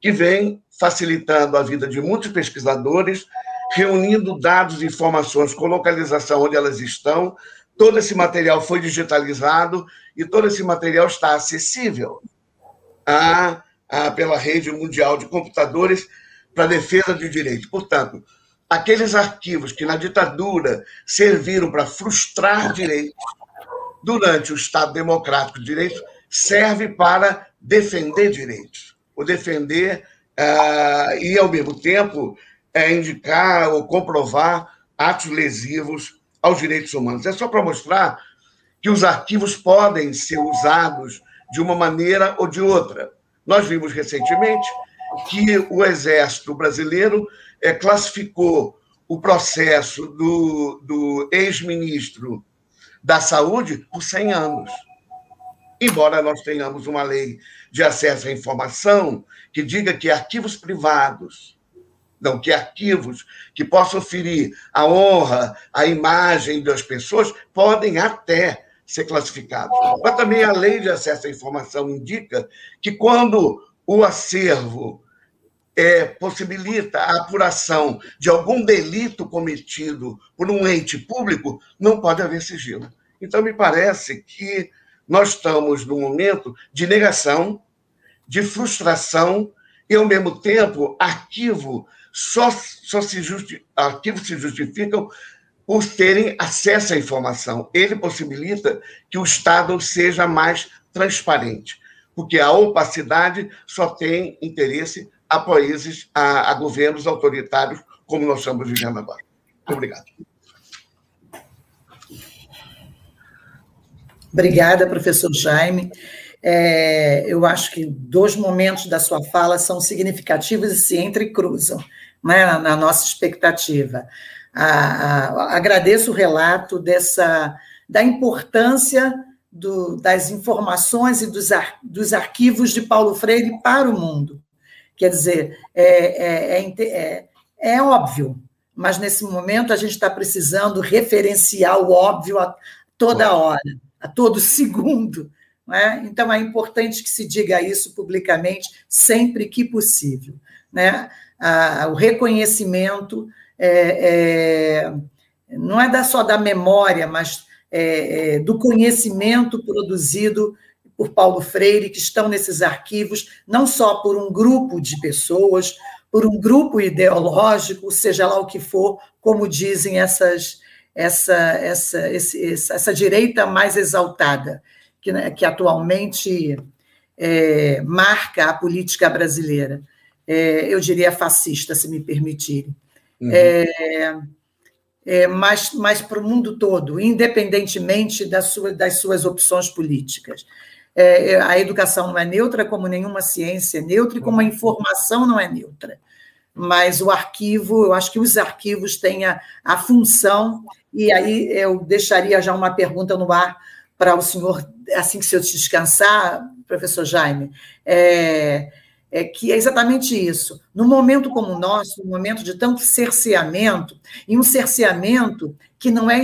que vem facilitando a vida de muitos pesquisadores, reunindo dados e informações com localização onde elas estão. Todo esse material foi digitalizado e todo esse material está acessível a, a, pela rede mundial de computadores para defesa de direitos. Portanto, aqueles arquivos que na ditadura serviram para frustrar direitos, durante o Estado Democrático de Direito, serve para defender direitos, ou defender uh, e, ao mesmo tempo, uh, indicar ou comprovar atos lesivos aos direitos humanos. É só para mostrar que os arquivos podem ser usados de uma maneira ou de outra. Nós vimos recentemente que o Exército Brasileiro é, classificou o processo do, do ex-ministro da Saúde por 100 anos. Embora nós tenhamos uma lei de acesso à informação que diga que arquivos privados, não, que arquivos que possam ferir a honra, a imagem das pessoas, podem até ser classificados. Mas também a lei de acesso à informação indica que quando o acervo é, possibilita a apuração de algum delito cometido por um ente público, não pode haver sigilo. Então, me parece que nós estamos num momento de negação, de frustração, e, ao mesmo tempo, arquivo só, só se, justi arquivos se justificam por terem acesso à informação. Ele possibilita que o Estado seja mais transparente porque a opacidade só tem interesse a países, a, a governos autoritários, como nós estamos vivendo agora. Obrigado. Obrigada, professor Jaime. É, eu acho que dois momentos da sua fala são significativos e se entrecruzam né, na, na nossa expectativa. A, a, agradeço o relato dessa da importância do, das informações e dos, ar, dos arquivos de Paulo Freire para o mundo. Quer dizer, é, é, é, é óbvio, mas nesse momento a gente está precisando referenciar o óbvio a toda hora, a todo segundo. É? Então é importante que se diga isso publicamente sempre que possível. Né? o reconhecimento é, é, não é só da memória, mas é, é, do conhecimento produzido por Paulo Freire, que estão nesses arquivos, não só por um grupo de pessoas, por um grupo ideológico, seja lá o que for, como dizem essas, essa, essa, esse, essa direita mais exaltada, que, né, que atualmente é, marca a política brasileira. É, eu diria fascista, se me permitirem. Uhum. É, é, mas, mas para o mundo todo, independentemente das suas, das suas opções políticas. É, é, a educação não é neutra, como nenhuma ciência é neutra, e como a informação não é neutra. Mas o arquivo, eu acho que os arquivos têm a, a função, e aí eu deixaria já uma pergunta no ar para o senhor, assim que o senhor descansar, professor Jaime. É, é que é exatamente isso. No momento como o nosso, no momento de tanto cerceamento, e um cerceamento que não é.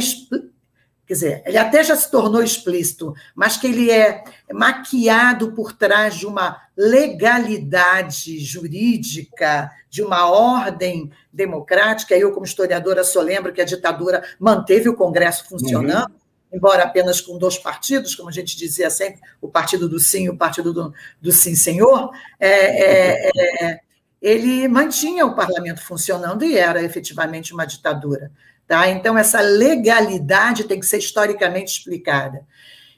Quer dizer, ele até já se tornou explícito, mas que ele é maquiado por trás de uma legalidade jurídica, de uma ordem democrática. Eu, como historiadora, só lembro que a ditadura manteve o Congresso funcionando. Uhum embora apenas com dois partidos, como a gente dizia sempre, o partido do sim e o partido do, do sim senhor, é, é, é, ele mantinha o parlamento funcionando e era efetivamente uma ditadura. Tá? Então, essa legalidade tem que ser historicamente explicada.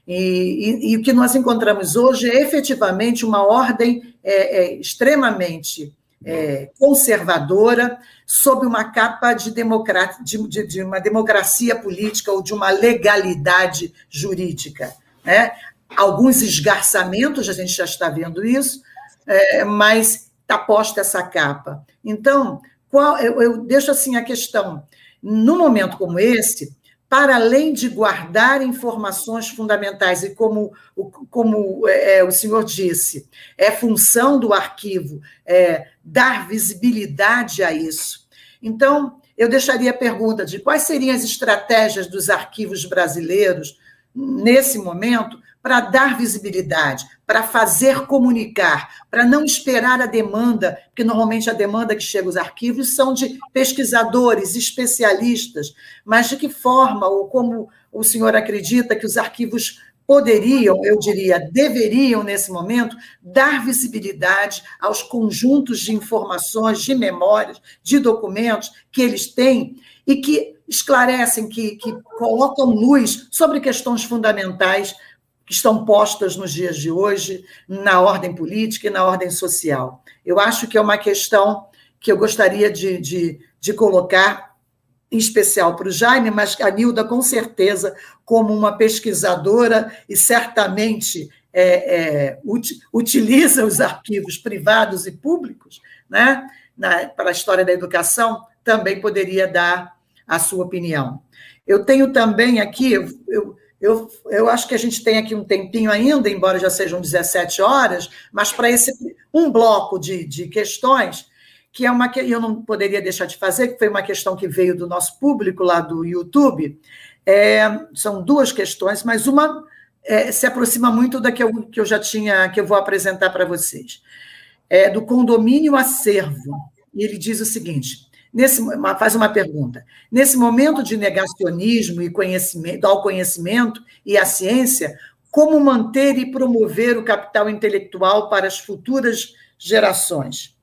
E, e, e o que nós encontramos hoje é efetivamente uma ordem é, é, extremamente é, conservadora, sob uma capa de, de, de, uma democracia política ou de uma legalidade jurídica. Né? Alguns esgarçamentos, a gente já está vendo isso, é, mas está posta essa capa. Então, qual, eu, eu deixo assim a questão. Num momento como esse, para além de guardar informações fundamentais, e como, como é, o senhor disse, é função do arquivo é, dar visibilidade a isso. Então, eu deixaria a pergunta de quais seriam as estratégias dos arquivos brasileiros nesse momento para dar visibilidade, para fazer comunicar, para não esperar a demanda, porque normalmente a demanda que chega aos arquivos são de pesquisadores, especialistas, mas de que forma ou como o senhor acredita que os arquivos poderiam, eu diria, deveriam, nesse momento, dar visibilidade aos conjuntos de informações, de memórias, de documentos que eles têm e que esclarecem, que, que colocam luz sobre questões fundamentais que estão postas nos dias de hoje na ordem política e na ordem social. Eu acho que é uma questão que eu gostaria de, de, de colocar, em especial para o Jaime, mas a Nilda, com certeza, como uma pesquisadora e certamente é, é, ut, utiliza os arquivos privados e públicos né, na, para a história da educação, também poderia dar a sua opinião. Eu tenho também aqui, eu, eu, eu acho que a gente tem aqui um tempinho ainda, embora já sejam 17 horas, mas para esse um bloco de, de questões, que é uma que eu não poderia deixar de fazer, que foi uma questão que veio do nosso público lá do YouTube. É, são duas questões, mas uma é, se aproxima muito da que eu, que eu já tinha, que eu vou apresentar para vocês. É do condomínio acervo. E ele diz o seguinte: nesse, faz uma pergunta. Nesse momento de negacionismo e conhecimento, ao conhecimento e à ciência, como manter e promover o capital intelectual para as futuras gerações,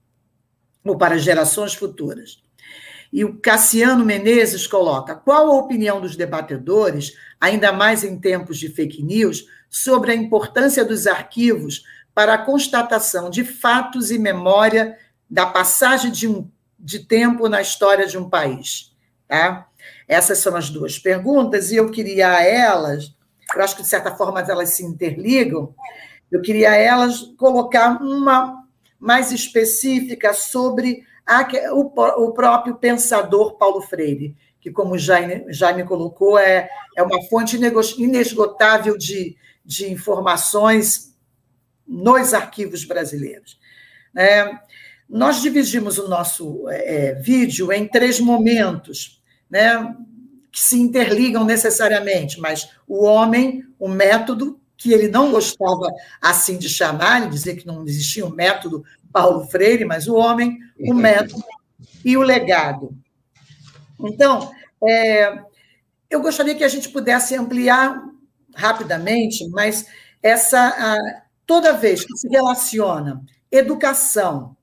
ou para gerações futuras? E o Cassiano Menezes coloca: qual a opinião dos debatedores, ainda mais em tempos de fake news, sobre a importância dos arquivos para a constatação de fatos e memória da passagem de um de tempo na história de um país? Tá? Essas são as duas perguntas, e eu queria a elas, eu acho que de certa forma elas se interligam, eu queria a elas colocar uma mais específica sobre a, o, o, próprio pensador Paulo Freire, que, como já, já me colocou, é, é uma fonte inesgotável de, de informações nos arquivos brasileiros. É, nós dividimos o nosso é, é, vídeo em três momentos, né, que se interligam necessariamente, mas o homem, o método, que ele não gostava assim de chamar, dizer que não existia um método Paulo Freire, mas o homem, o método e o legado. Então, é, eu gostaria que a gente pudesse ampliar rapidamente, mas essa a, toda vez que se relaciona educação,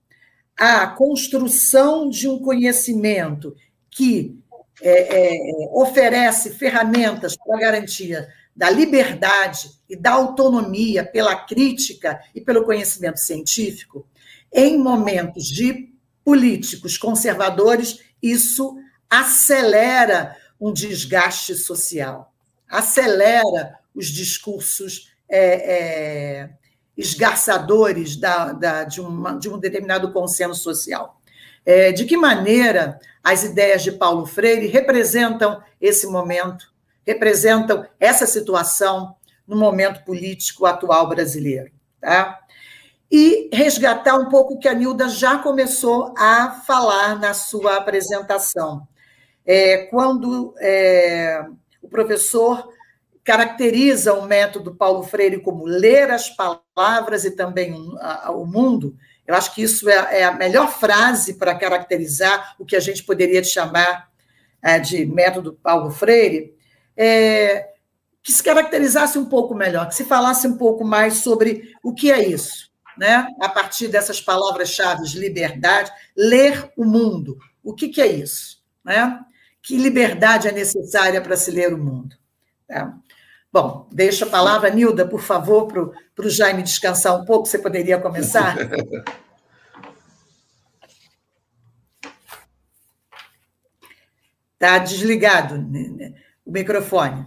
a construção de um conhecimento que é, é, oferece ferramentas para garantia da liberdade e da autonomia pela crítica e pelo conhecimento científico, em momentos de políticos conservadores, isso acelera um desgaste social, acelera os discursos é, é, esgarçadores da, da, de, uma, de, um determinado consenso social. É, de que maneira as ideias de Paulo Freire representam esse momento, representam essa situação no momento político atual brasileiro? Tá? E resgatar um pouco o que a Nilda já começou a falar na sua apresentação. É, quando é, o professor caracteriza o método Paulo Freire como ler as palavras e também o mundo, eu acho que isso é, é a melhor frase para caracterizar o que a gente poderia chamar é, de método Paulo Freire, é, que se caracterizasse um pouco melhor, que se falasse um pouco mais sobre o que é isso, né? a partir dessas palavras-chave, liberdade, ler o mundo. O que, que é isso? Né? Que liberdade é necessária para se ler o mundo? Tá? Bom, deixo a palavra, Nilda, por favor, para o Jaime descansar um pouco, você poderia começar? Está desligado o microfone.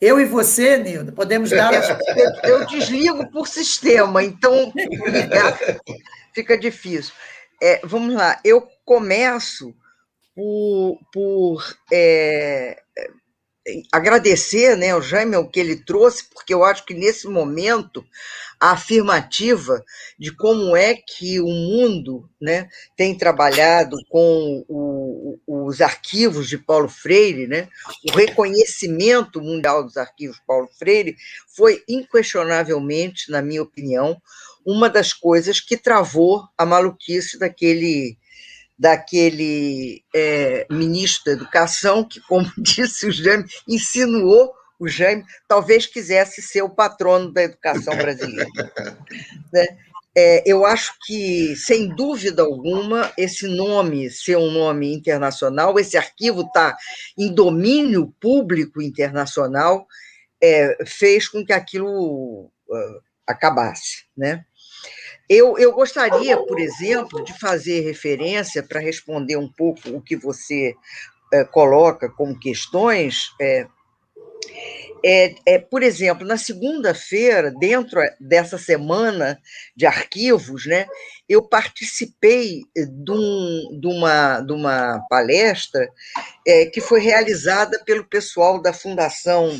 Eu e você, Nilda, podemos dar. Eu, eu desligo por sistema, então fica difícil. É, vamos lá, eu começo por, por é agradecer né, ao Jaime o que ele trouxe, porque eu acho que nesse momento a afirmativa de como é que o mundo né, tem trabalhado com o, os arquivos de Paulo Freire, né, o reconhecimento mundial dos arquivos de Paulo Freire, foi inquestionavelmente, na minha opinião, uma das coisas que travou a maluquice daquele daquele é, ministro da Educação, que, como disse o Jaime, insinuou o Jaime, talvez quisesse ser o patrono da educação brasileira. né? é, eu acho que, sem dúvida alguma, esse nome ser um nome internacional, esse arquivo está em domínio público internacional, é, fez com que aquilo uh, acabasse. Né? Eu, eu gostaria, por exemplo, de fazer referência, para responder um pouco o que você é, coloca como questões, é, é, é, por exemplo, na segunda-feira, dentro dessa semana de arquivos, né, eu participei de, um, de, uma, de uma palestra é, que foi realizada pelo pessoal da Fundação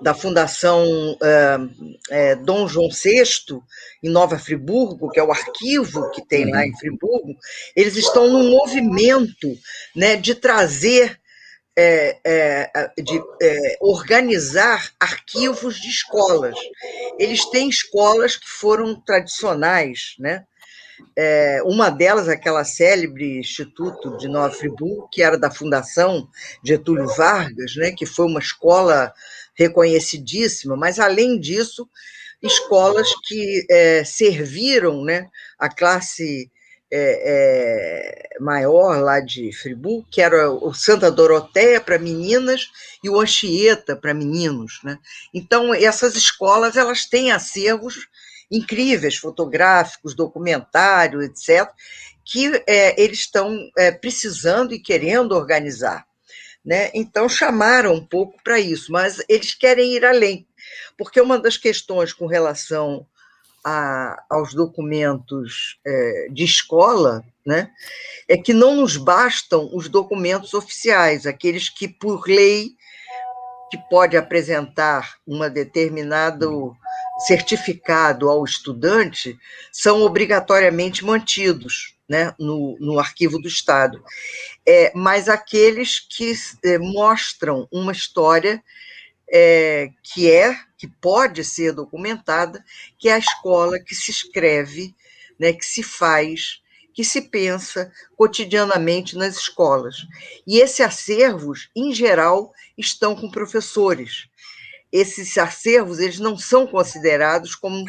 da Fundação é, Dom João VI, em Nova Friburgo, que é o arquivo que tem lá em uhum. Friburgo, eles estão num movimento né, de trazer, é, é, de organizar arquivos de escolas. Eles têm escolas que foram tradicionais, né? É, uma delas, aquela célebre Instituto de Nova Friburgo, que era da Fundação Getúlio Vargas, né, que foi uma escola reconhecidíssima, mas, além disso, escolas que é, serviram né, a classe é, é, maior lá de Friburgo, que era o Santa Doroteia para meninas e o Anchieta para meninos. Né? Então, essas escolas elas têm acervos incríveis, fotográficos, documentário, etc., que é, eles estão é, precisando e querendo organizar. Né? Então, chamaram um pouco para isso, mas eles querem ir além, porque uma das questões com relação a, aos documentos é, de escola né, é que não nos bastam os documentos oficiais, aqueles que, por lei, que pode apresentar uma determinado certificado ao estudante, são obrigatoriamente mantidos né, no, no arquivo do Estado, é, mas aqueles que é, mostram uma história é, que é, que pode ser documentada, que é a escola que se escreve, né, que se faz, que se pensa cotidianamente nas escolas. E esses acervos, em geral, estão com professores esses acervos eles não são considerados como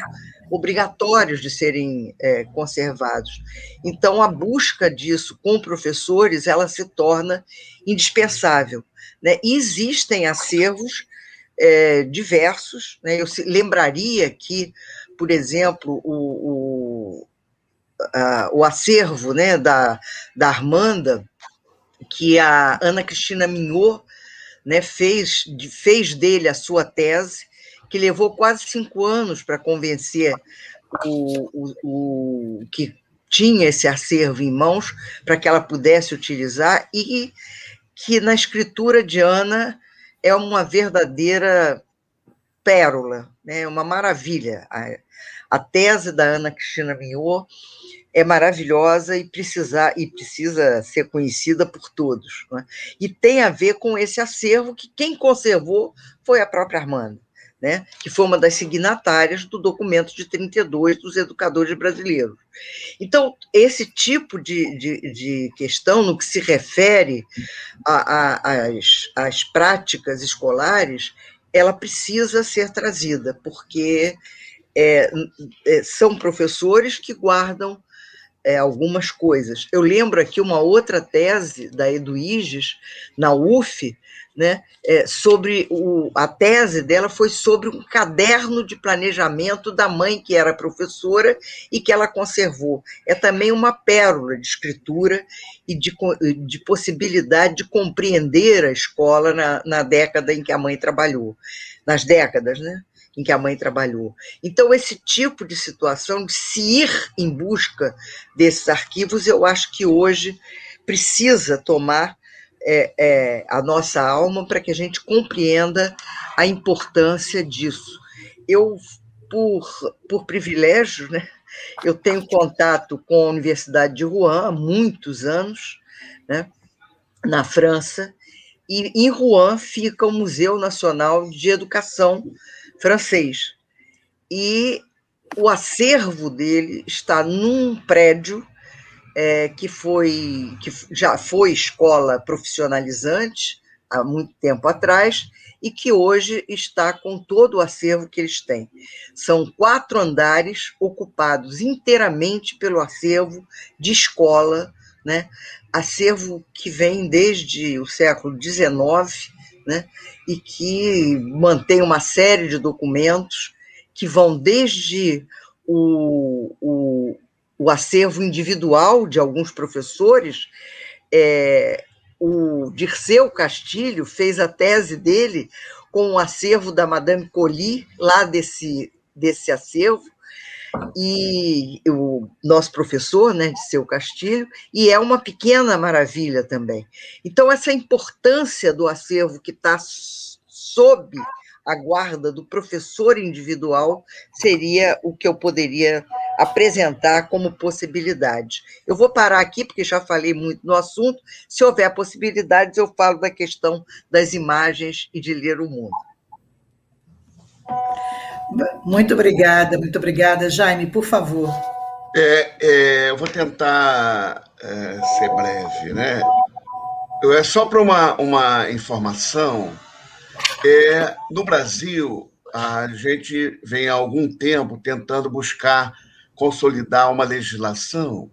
obrigatórios de serem é, conservados. Então, a busca disso com professores ela se torna indispensável. Né? Existem acervos é, diversos. Né? Eu lembraria que, por exemplo, o, o, a, o acervo né, da, da Armanda, que a Ana Cristina Minhot né, fez, fez dele a sua tese, que levou quase cinco anos para convencer o, o, o, que tinha esse acervo em mãos para que ela pudesse utilizar e que na escritura de Ana é uma verdadeira pérola, né, uma maravilha. A, a tese da Ana Cristina Mignot é maravilhosa e, precisar, e precisa ser conhecida por todos. Né? E tem a ver com esse acervo que quem conservou foi a própria Armanda, né? que foi uma das signatárias do documento de 32 dos educadores brasileiros. Então, esse tipo de, de, de questão, no que se refere às práticas escolares, ela precisa ser trazida, porque é, é, são professores que guardam é, algumas coisas. Eu lembro aqui uma outra tese da Eduíges, na UF, né, é, sobre o, a tese dela foi sobre um caderno de planejamento da mãe que era professora e que ela conservou. É também uma pérola de escritura e de, de possibilidade de compreender a escola na, na década em que a mãe trabalhou, nas décadas, né? Em que a mãe trabalhou. Então, esse tipo de situação, de se ir em busca desses arquivos, eu acho que hoje precisa tomar é, é, a nossa alma para que a gente compreenda a importância disso. Eu, por, por privilégio, né, eu tenho contato com a Universidade de Rouen há muitos anos, né, na França, e em Rouen fica o Museu Nacional de Educação francês. E o acervo dele está num prédio é, que foi que já foi escola profissionalizante há muito tempo atrás e que hoje está com todo o acervo que eles têm. São quatro andares ocupados inteiramente pelo acervo de escola, né? acervo que vem desde o século XIX, né? e que mantém uma série de documentos que vão desde o, o, o acervo individual de alguns professores. É, o Dirceu Castilho fez a tese dele com o acervo da Madame Colli, lá desse, desse acervo, e o nosso professor, né, de seu Castilho, e é uma pequena maravilha também. Então, essa importância do acervo que está sob a guarda do professor individual seria o que eu poderia apresentar como possibilidade. Eu vou parar aqui, porque já falei muito no assunto. Se houver possibilidades, eu falo da questão das imagens e de ler o mundo. Muito obrigada, muito obrigada. Jaime, por favor. É, é, eu vou tentar é, ser breve, né? É só para uma, uma informação é, no Brasil, a gente vem há algum tempo tentando buscar consolidar uma legislação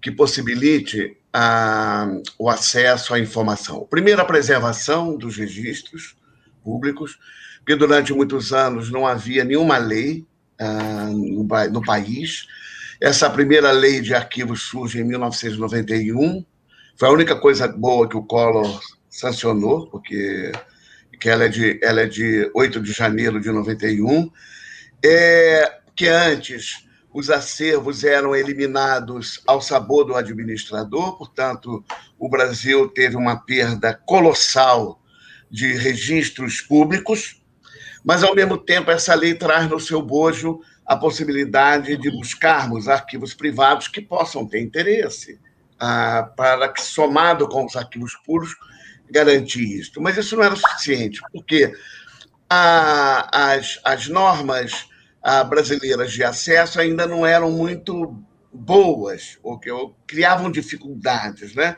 que possibilite a, o acesso à informação. Primeiro, a preservação dos registros públicos, porque durante muitos anos não havia nenhuma lei ah, no, no país. Essa primeira lei de arquivos surge em 1991. Foi a única coisa boa que o Collor sancionou, porque que ela é de, ela é de 8 de janeiro de 91, é, que antes os acervos eram eliminados ao sabor do administrador, portanto, o Brasil teve uma perda colossal de registros públicos, mas, ao mesmo tempo, essa lei traz no seu bojo a possibilidade de buscarmos arquivos privados que possam ter interesse, ah, para que, somado com os arquivos públicos, garantir isso. Mas isso não era suficiente, porque a, as, as normas a, brasileiras de acesso ainda não eram muito boas, ou que ou criavam dificuldades, né?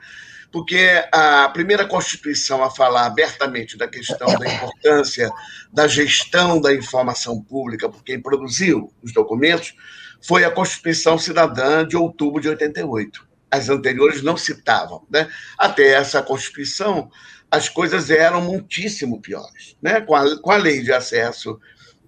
Porque a primeira Constituição a falar abertamente da questão da importância da gestão da informação pública por quem produziu os documentos foi a Constituição Cidadã de outubro de 88 as anteriores não citavam. Né? Até essa Constituição, as coisas eram muitíssimo piores. Né? Com, a, com a lei de acesso,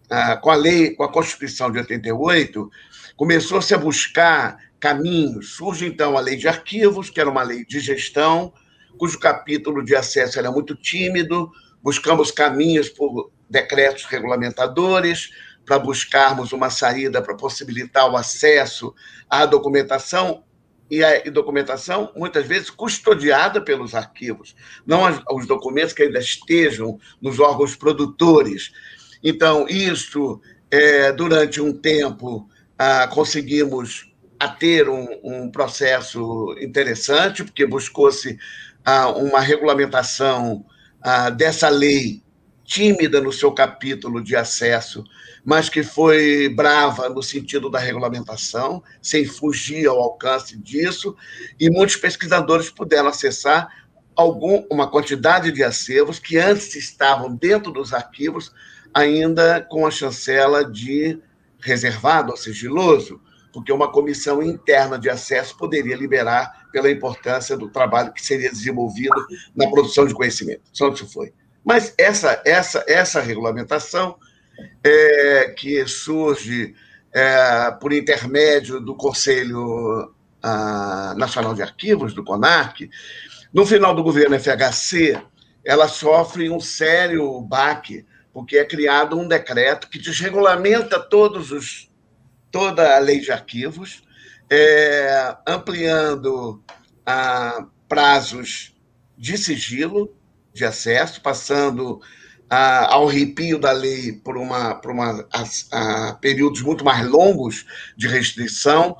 ah, com a lei, com a Constituição de 88, começou-se a buscar caminhos. Surge, então, a lei de arquivos, que era uma lei de gestão, cujo capítulo de acesso era muito tímido, buscamos caminhos por decretos regulamentadores, para buscarmos uma saída para possibilitar o acesso à documentação e a documentação, muitas vezes, custodiada pelos arquivos, não os documentos que ainda estejam nos órgãos produtores. Então, isso, é, durante um tempo, ah, conseguimos a ter um, um, processo interessante, porque buscou-se ah, uma regulamentação ah, dessa lei tímida no seu capítulo de acesso mas que foi brava no sentido da regulamentação, sem fugir ao alcance disso, e muitos pesquisadores puderam acessar algum, uma quantidade de acervos que antes estavam dentro dos arquivos, ainda com a chancela de reservado ou sigiloso, porque uma comissão interna de acesso poderia liberar pela importância do trabalho que seria desenvolvido na produção de conhecimento. Só isso foi. Mas essa, essa, essa regulamentação é, que surge é, por intermédio do Conselho ah, Nacional de Arquivos, do CONARC, no final do governo FHC, ela sofre um sério baque, porque é criado um decreto que desregulamenta todos os, toda a lei de arquivos, é, ampliando ah, prazos de sigilo de acesso, passando ah, ao arrepio da lei por, uma, por uma, a, a períodos muito mais longos de restrição,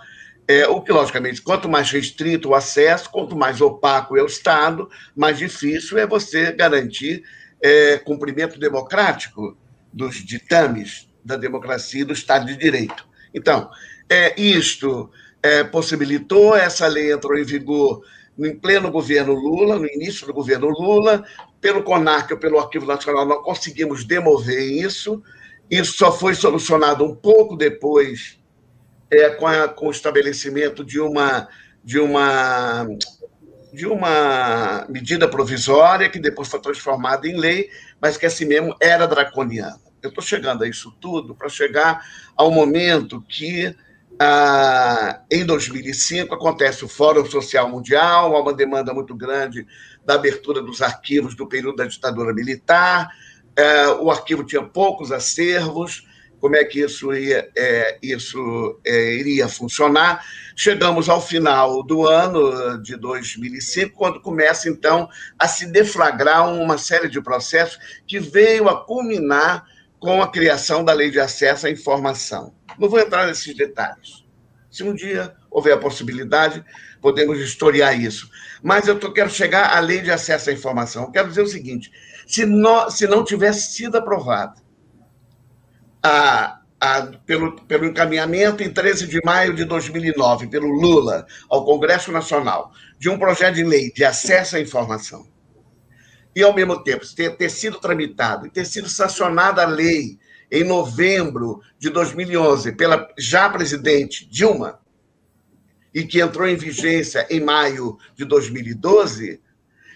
é, o que, logicamente, quanto mais restrito o acesso, quanto mais opaco é o Estado, mais difícil é você garantir é, cumprimento democrático dos ditames da democracia e do Estado de Direito. Então, é, isto é, possibilitou, essa lei entrou em vigor em pleno governo Lula, no início do governo Lula, pelo CONARC ou pelo Arquivo Nacional, nós conseguimos demover isso. Isso só foi solucionado um pouco depois, é, com, a, com o estabelecimento de uma, de, uma, de uma medida provisória, que depois foi transformada em lei, mas que assim mesmo era draconiana. Eu estou chegando a isso tudo para chegar ao momento que ah, em 2005 acontece o Fórum Social Mundial, há uma demanda muito grande da abertura dos arquivos do período da ditadura militar. É, o arquivo tinha poucos acervos. Como é que isso, ia, é, isso é, iria funcionar? Chegamos ao final do ano de 2005, quando começa, então, a se deflagrar uma série de processos que veio a culminar com a criação da Lei de Acesso à Informação. Não vou entrar nesses detalhes. Se um dia houver a possibilidade, podemos historiar isso. Mas eu tô, quero chegar à lei de acesso à informação. Eu quero dizer o seguinte: se, se não tivesse sido aprovada a, a, pelo, pelo encaminhamento em 13 de maio de 2009, pelo Lula, ao Congresso Nacional, de um projeto de lei de acesso à informação, e, ao mesmo tempo, ter, ter sido tramitado e ter sido sancionada a lei em novembro de 2011 pela já presidente Dilma, e que entrou em vigência em maio de 2012,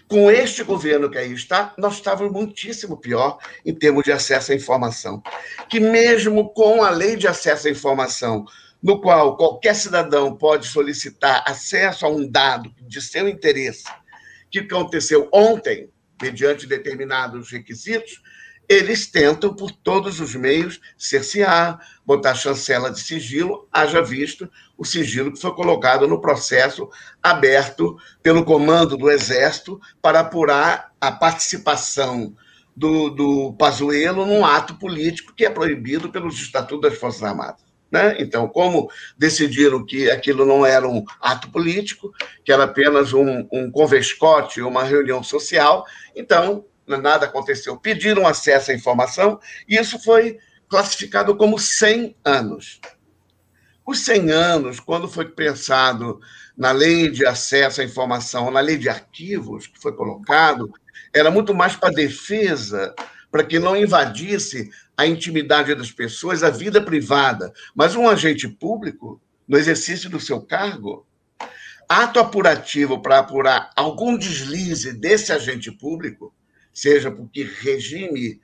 com este governo que aí está, nós estávamos muitíssimo pior em termos de acesso à informação. Que mesmo com a lei de acesso à informação, no qual qualquer cidadão pode solicitar acesso a um dado de seu interesse, que aconteceu ontem, mediante determinados requisitos, eles tentam, por todos os meios, cercear, botar chancela de sigilo, haja visto o sigilo que foi colocado no processo aberto pelo comando do Exército para apurar a participação do, do Pazuello num ato político que é proibido pelos Estatutos das Forças Armadas. Né? Então, como decidiram que aquilo não era um ato político, que era apenas um, um convescote, uma reunião social, então nada aconteceu. Pediram acesso à informação e isso foi classificado como 100 anos. Os 100 anos, quando foi pensado na lei de acesso à informação, na lei de arquivos que foi colocado, era muito mais para defesa, para que não invadisse a intimidade das pessoas, a vida privada. Mas um agente público, no exercício do seu cargo, ato apurativo para apurar algum deslize desse agente público, seja porque regime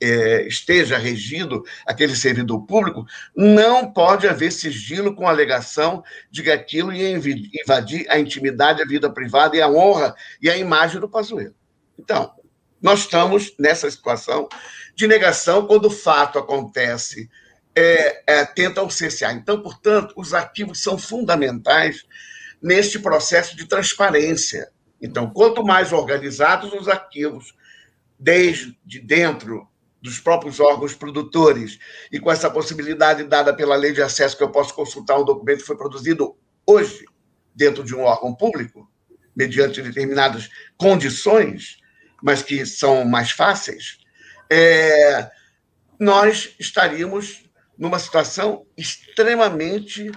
é, esteja regido aquele servidor público, não pode haver sigilo com alegação de que aquilo ia invadir a intimidade, a vida privada e a honra e a imagem do Pazuello. Então, nós estamos nessa situação de negação quando o fato acontece, é, é, tentam cercear. Então, portanto, os arquivos são fundamentais neste processo de transparência. Então, quanto mais organizados os arquivos, desde dentro dos próprios órgãos produtores, e com essa possibilidade dada pela lei de acesso que eu posso consultar um documento que foi produzido hoje dentro de um órgão público, mediante determinadas condições, mas que são mais fáceis, é, nós estaríamos numa situação extremamente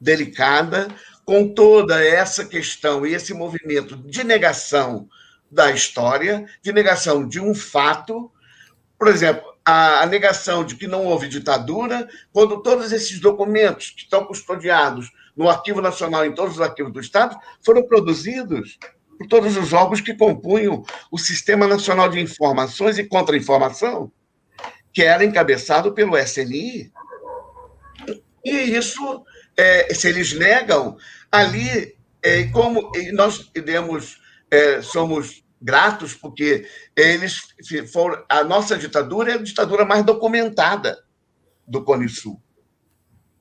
delicada, com toda essa questão e esse movimento de negação da história, de negação de um fato. Por exemplo, a, negação de que não houve ditadura, quando todos esses documentos que estão custodiados no Arquivo Nacional, em todos os arquivos do Estado, foram produzidos por todos os órgãos que compunham o Sistema Nacional de Informações e Contra-Informação, que era encabeçado pelo SNI. E isso, é, se eles negam, ali, é, como nós temos, é, somos gratos, porque eles foram. A nossa ditadura é a ditadura mais documentada do Cone Sul.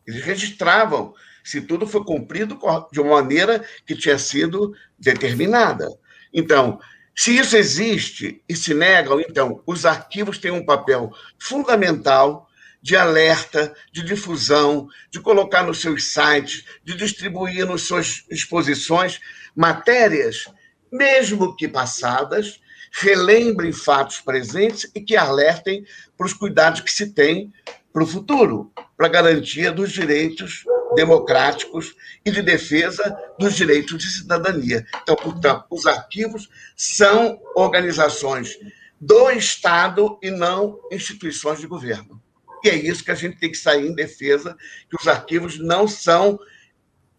Eles registravam se tudo foi cumprido de uma maneira que tinha sido determinada. Então, se isso existe e se negam, então, os arquivos têm um papel fundamental de alerta, de difusão, de colocar nos seus sites, de distribuir nas suas exposições matérias mesmo que passadas, relembrem fatos presentes e que alertem para os cuidados que se tem para o futuro, para a garantia dos direitos democráticos e de defesa dos direitos de cidadania. Então, portanto, os arquivos são organizações do Estado e não instituições de governo. E é isso que a gente tem que sair em defesa, que os arquivos não são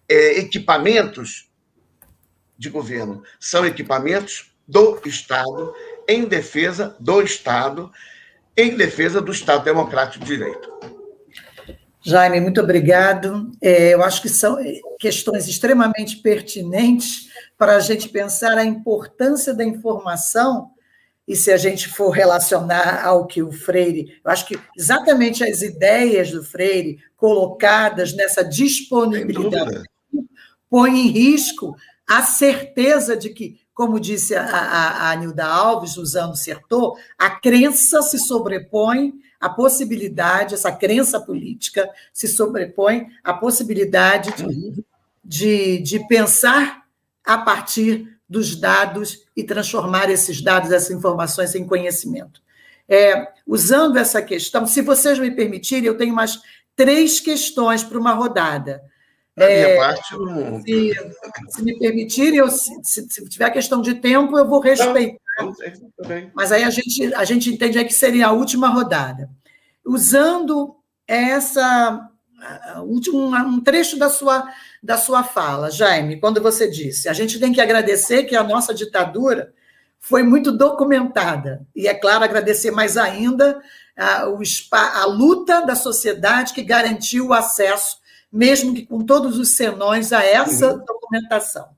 é, equipamentos de governo. São equipamentos do Estado, em defesa do Estado, em defesa do Estado Democrático de Direito. Jaime, muito obrigado. É, eu acho que são questões extremamente pertinentes para a gente pensar a importância da informação e se a gente for relacionar ao que o Freire, eu acho que exatamente as ideias do Freire colocadas nessa disponibilidade põe em risco a certeza de que, como disse a, a, a Nilda Alves, usando Sertor, a crença se sobrepõe à possibilidade, essa crença política se sobrepõe à possibilidade de, de, de pensar a partir dos dados e transformar esses dados, essas informações em conhecimento. É, usando essa questão, se vocês me permitirem, eu tenho mais três questões para uma rodada. Da é, minha parte, não... se, se, me permitirem, eu, se, se, tiver questão de tempo, eu vou respeitar. Mas aí a gente, a gente entende que seria a última rodada. Usando essa um, um trecho da sua, da sua fala, Jaime, quando você disse, a gente tem que agradecer que a nossa ditadura foi muito documentada. E, é claro, agradecer mais ainda a, a luta da sociedade que garantiu o acesso mesmo que com todos os senões, a essa uhum. documentação.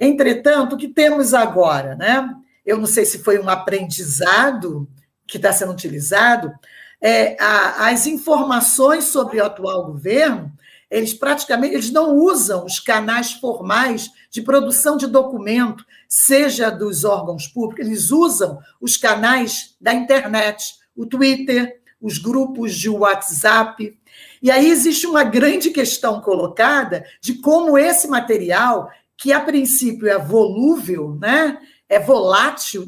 Entretanto, o que temos agora? Né? Eu não sei se foi um aprendizado que está sendo utilizado, é, a, as informações sobre o atual governo, eles praticamente eles não usam os canais formais de produção de documento, seja dos órgãos públicos, eles usam os canais da internet, o Twitter, os grupos de WhatsApp, e aí existe uma grande questão colocada de como esse material, que a princípio é volúvel, né? É volátil,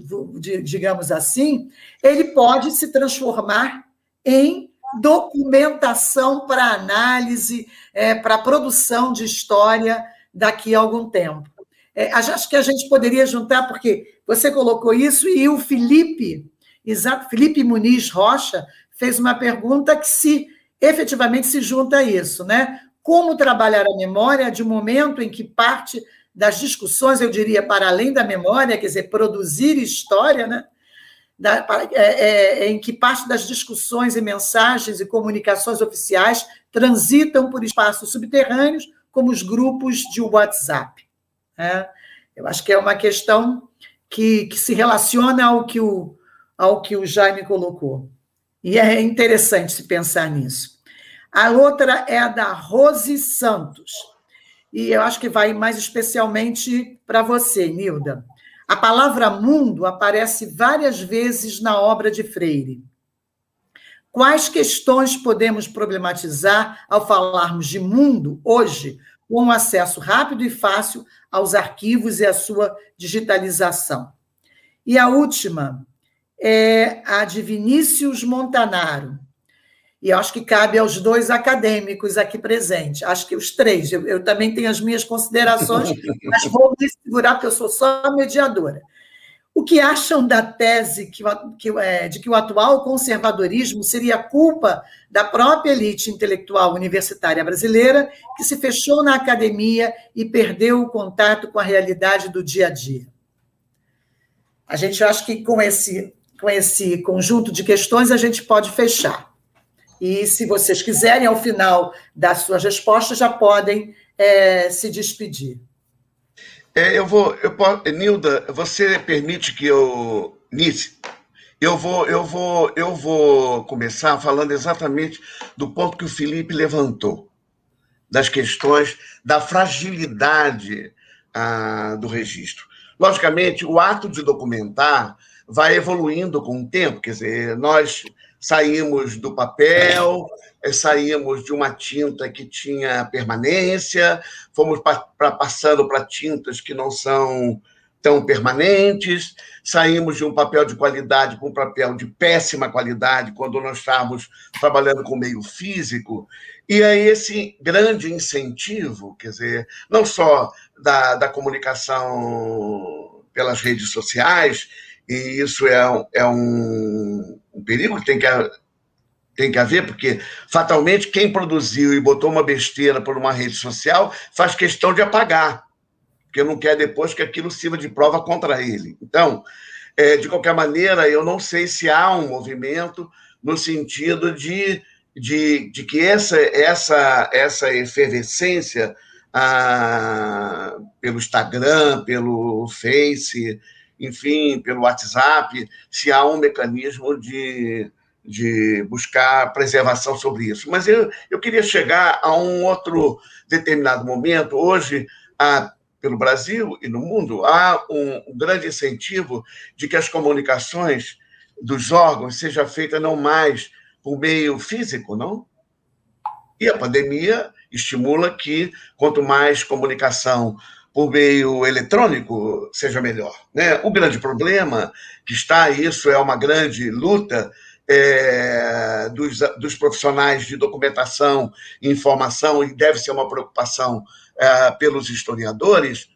digamos assim, ele pode se transformar em documentação para análise, é, para produção de história daqui a algum tempo. É, acho que a gente poderia juntar, porque você colocou isso e o Felipe, exato, Felipe Muniz Rocha, fez uma pergunta que se efetivamente se junta a isso, né? Como trabalhar a memória de um momento em que parte das discussões, eu diria, para além da memória, quer dizer, produzir história, né? Da, é, é, em que parte das discussões e mensagens e comunicações oficiais transitam por espaços subterrâneos, como os grupos de WhatsApp. Né? Eu acho que é uma questão que, que se relaciona ao que, o, ao que o Jaime colocou. E é interessante se pensar nisso. A outra é a da Rose Santos. E eu acho que vai mais especialmente para você, Nilda. A palavra mundo aparece várias vezes na obra de Freire. Quais questões podemos problematizar ao falarmos de mundo hoje, com acesso rápido e fácil aos arquivos e a sua digitalização? E a última, é a de Vinícius Montanaro. E acho que cabe aos dois acadêmicos aqui presentes. Acho que os três. Eu, eu também tenho as minhas considerações, mas vou me segurar, porque eu sou só mediadora. O que acham da tese que, que, é, de que o atual conservadorismo seria culpa da própria elite intelectual universitária brasileira, que se fechou na academia e perdeu o contato com a realidade do dia a dia? A gente acha que com esse, com esse conjunto de questões a gente pode fechar. E se vocês quiserem, ao final das suas respostas, já podem é, se despedir. É, eu vou, eu posso, Nilda, você permite que eu, Nice, eu vou, eu vou, eu vou começar falando exatamente do ponto que o Felipe levantou, das questões da fragilidade ah, do registro. Logicamente, o ato de documentar vai evoluindo com o tempo, quer dizer, nós saímos do papel, eh, saímos de uma tinta que tinha permanência, fomos para passando para tintas que não são tão permanentes, saímos de um papel de qualidade para um papel de péssima qualidade quando nós estávamos trabalhando com meio físico, e é esse grande incentivo, quer dizer, não só da, da comunicação pelas redes sociais, e isso é, é um, um perigo que tem que, tem que haver, porque fatalmente quem produziu e botou uma besteira por uma rede social faz questão de apagar, porque não quer depois que aquilo sirva de prova contra ele. Então, é, de qualquer maneira, eu não sei se há um movimento no sentido de, de, de que essa, essa, essa efervescência ah, pelo Instagram, pelo Face, enfim, pelo WhatsApp, se há um mecanismo de, de buscar preservação sobre isso. Mas eu, eu queria chegar a um outro determinado momento. Hoje, há, pelo Brasil e no mundo, há um, um grande incentivo de que as comunicações dos órgãos seja feita não mais por meio físico, não? E a pandemia estimula que quanto mais comunicação por meio eletrônico seja melhor. Né? O grande problema que está, isso é uma grande luta é, dos, dos, profissionais de documentação e informação, e deve ser uma preocupação é, pelos historiadores,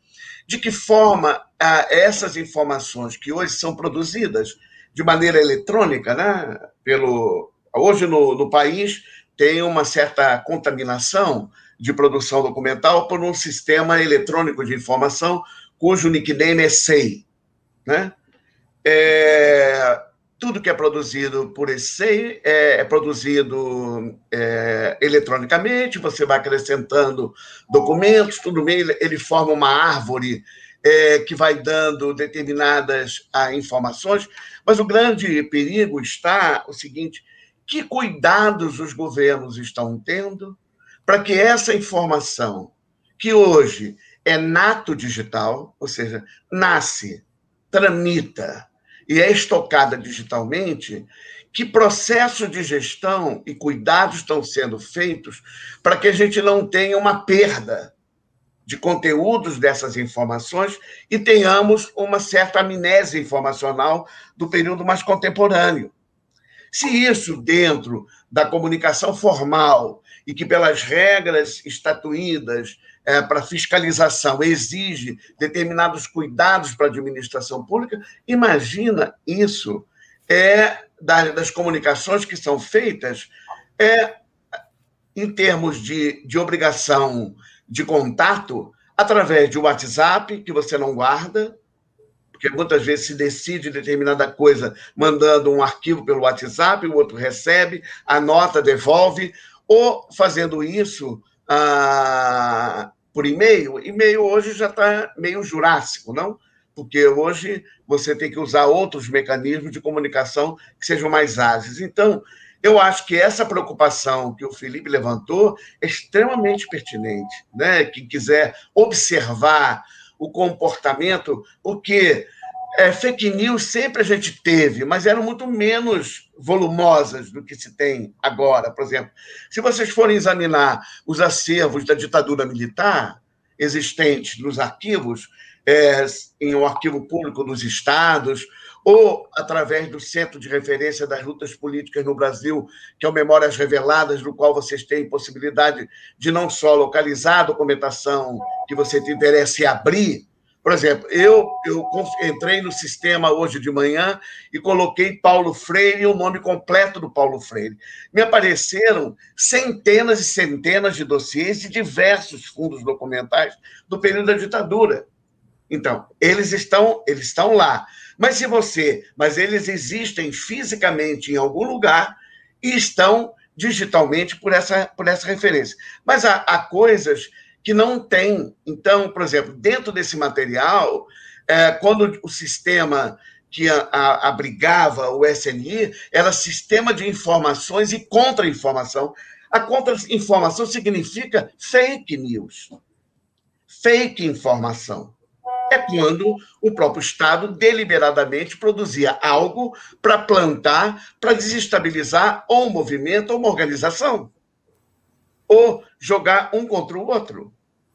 de que forma é, essas informações que hoje são produzidas de maneira eletrônica, né, pelo, hoje no, no país tem uma certa contaminação de produção documental por um sistema eletrônico de informação cujo nickname é SEI. Né? É, tudo que é produzido por esse SEI é, é produzido é, eletronicamente, você vai acrescentando documentos, tudo bem, ele, forma uma árvore é, que vai dando determinadas ah, informações, mas o grande perigo está o seguinte, que cuidados os governos estão tendo para que essa informação, que hoje é nato digital, ou seja, nasce, tramita e é estocada digitalmente, que processo de gestão e cuidados estão sendo feitos para que a gente não tenha uma perda de conteúdos dessas informações e tenhamos uma certa amnésia informacional do período mais contemporâneo. Se isso, dentro da comunicação formal, e que, pelas regras estatuídas é, para fiscalização, exige determinados cuidados para a administração pública, imagina isso. É, das comunicações que são feitas é, em termos de, de obrigação de contato através de WhatsApp, que você não guarda, porque muitas vezes se decide determinada coisa mandando um arquivo pelo WhatsApp, o outro recebe, anota, devolve, ou fazendo isso ah, por e-mail. E-mail hoje já está meio jurássico, não? Porque hoje você tem que usar outros mecanismos de comunicação que sejam mais ágeis. Então, eu acho que essa preocupação que o Felipe levantou é extremamente pertinente. Né? Quem quiser observar o comportamento, porque é, fake news sempre a gente teve, mas eram muito menos volumosas do que se tem agora. Por exemplo, se vocês forem examinar os acervos da ditadura militar existentes nos arquivos, é, em um arquivo público dos estados, ou através do Centro de Referência das Lutas Políticas no Brasil, que é o Memórias Reveladas, no qual vocês têm possibilidade de não só localizar a documentação que você tem interesse em abrir, Por exemplo, eu, eu entrei no sistema hoje de manhã e coloquei Paulo Freire, o nome completo do Paulo Freire. Me apareceram centenas e centenas de dossiês de diversos fundos documentais do período da ditadura. Então, eles estão, eles estão lá. Mas se você, mas eles existem fisicamente em algum lugar e estão digitalmente por essa, por essa referência. Mas há, há coisas que não tem. Então, por exemplo, dentro desse material, é, quando o sistema que a, a, abrigava o SNI era sistema de informações e contra-informação. A contra-informação significa fake news. Fake informação. É quando o próprio Estado deliberadamente produzia algo para plantar, para desestabilizar ou um movimento ou uma organização. Ou jogar um contra o outro.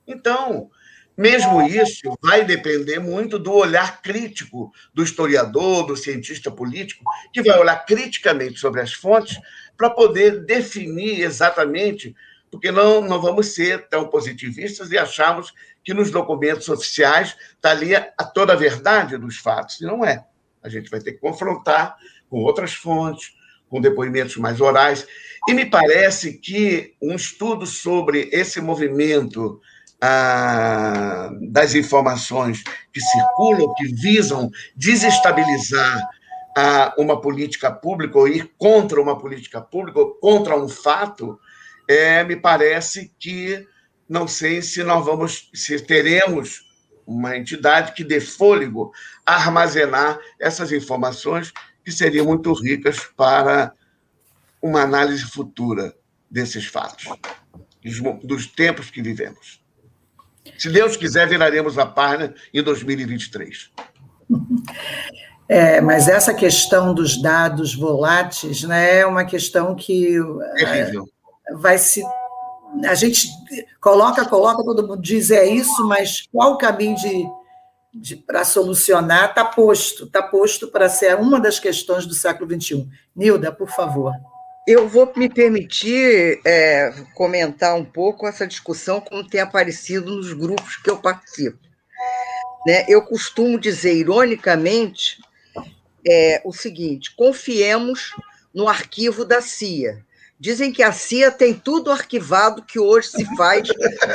Então, mesmo isso vai depender muito do olhar crítico do historiador, do cientista político, que vai olhar criticamente sobre as fontes para poder definir exatamente, porque não, não vamos ser tão positivistas e acharmos que nos documentos oficiais está ali a, a toda a verdade dos fatos. E não é. A gente vai ter que confrontar com outras fontes, com depoimentos mais orais. E me parece que um estudo sobre esse movimento ah, das informações que circulam, que visam desestabilizar ah, uma política pública ou ir contra uma política pública ou contra um fato, é, me parece que não sei se nós vamos, se teremos uma entidade que dê fôlego a armazenar essas informações que seriam muito ricas para uma análise futura desses fatos, dos tempos que vivemos. Se Deus quiser, viraremos a página em 2023. É, mas essa questão dos dados voláteis né, é uma questão que Terrível. vai se. A gente coloca, coloca, todo mundo diz é isso, mas qual o caminho de para solucionar está posto, está posto para ser uma das questões do século XXI. Nilda, por favor. Eu vou me permitir é, comentar um pouco essa discussão como tem aparecido nos grupos que eu participo. Né? Eu costumo dizer, ironicamente, é, o seguinte: confiemos no arquivo da CIA. Dizem que a CIA tem tudo arquivado que hoje se faz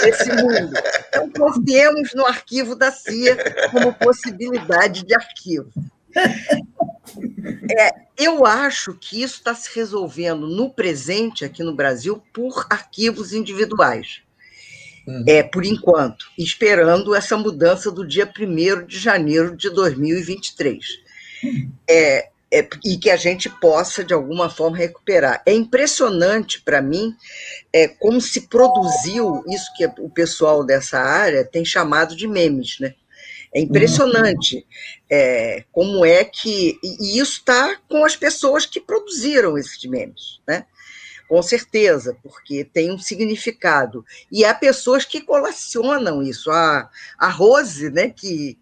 nesse mundo. Então, confiemos no arquivo da CIA como possibilidade de arquivo. É, eu acho que isso está se resolvendo no presente aqui no Brasil por arquivos individuais. Uhum. É, por enquanto, esperando essa mudança do dia 1 de janeiro de 2023. Uhum. É, é, e que a gente possa, de alguma forma, recuperar. É impressionante para mim é, como se produziu isso que o pessoal dessa área tem chamado de memes, né? É impressionante é, como é que. E isso está com as pessoas que produziram esses memes, né? Com certeza, porque tem um significado. E há pessoas que colecionam isso. A, a Rose, né, que,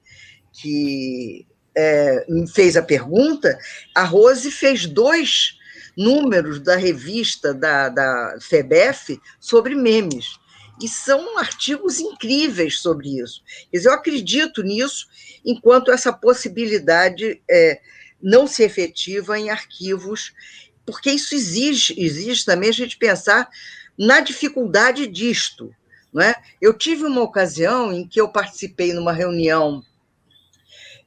que é, fez a pergunta, a Rose fez dois números da revista da, da FEBEF sobre memes e são artigos incríveis sobre isso. Eu acredito nisso enquanto essa possibilidade é, não se efetiva em arquivos, porque isso exige, exige também a gente pensar na dificuldade disto. Não é? Eu tive uma ocasião em que eu participei numa reunião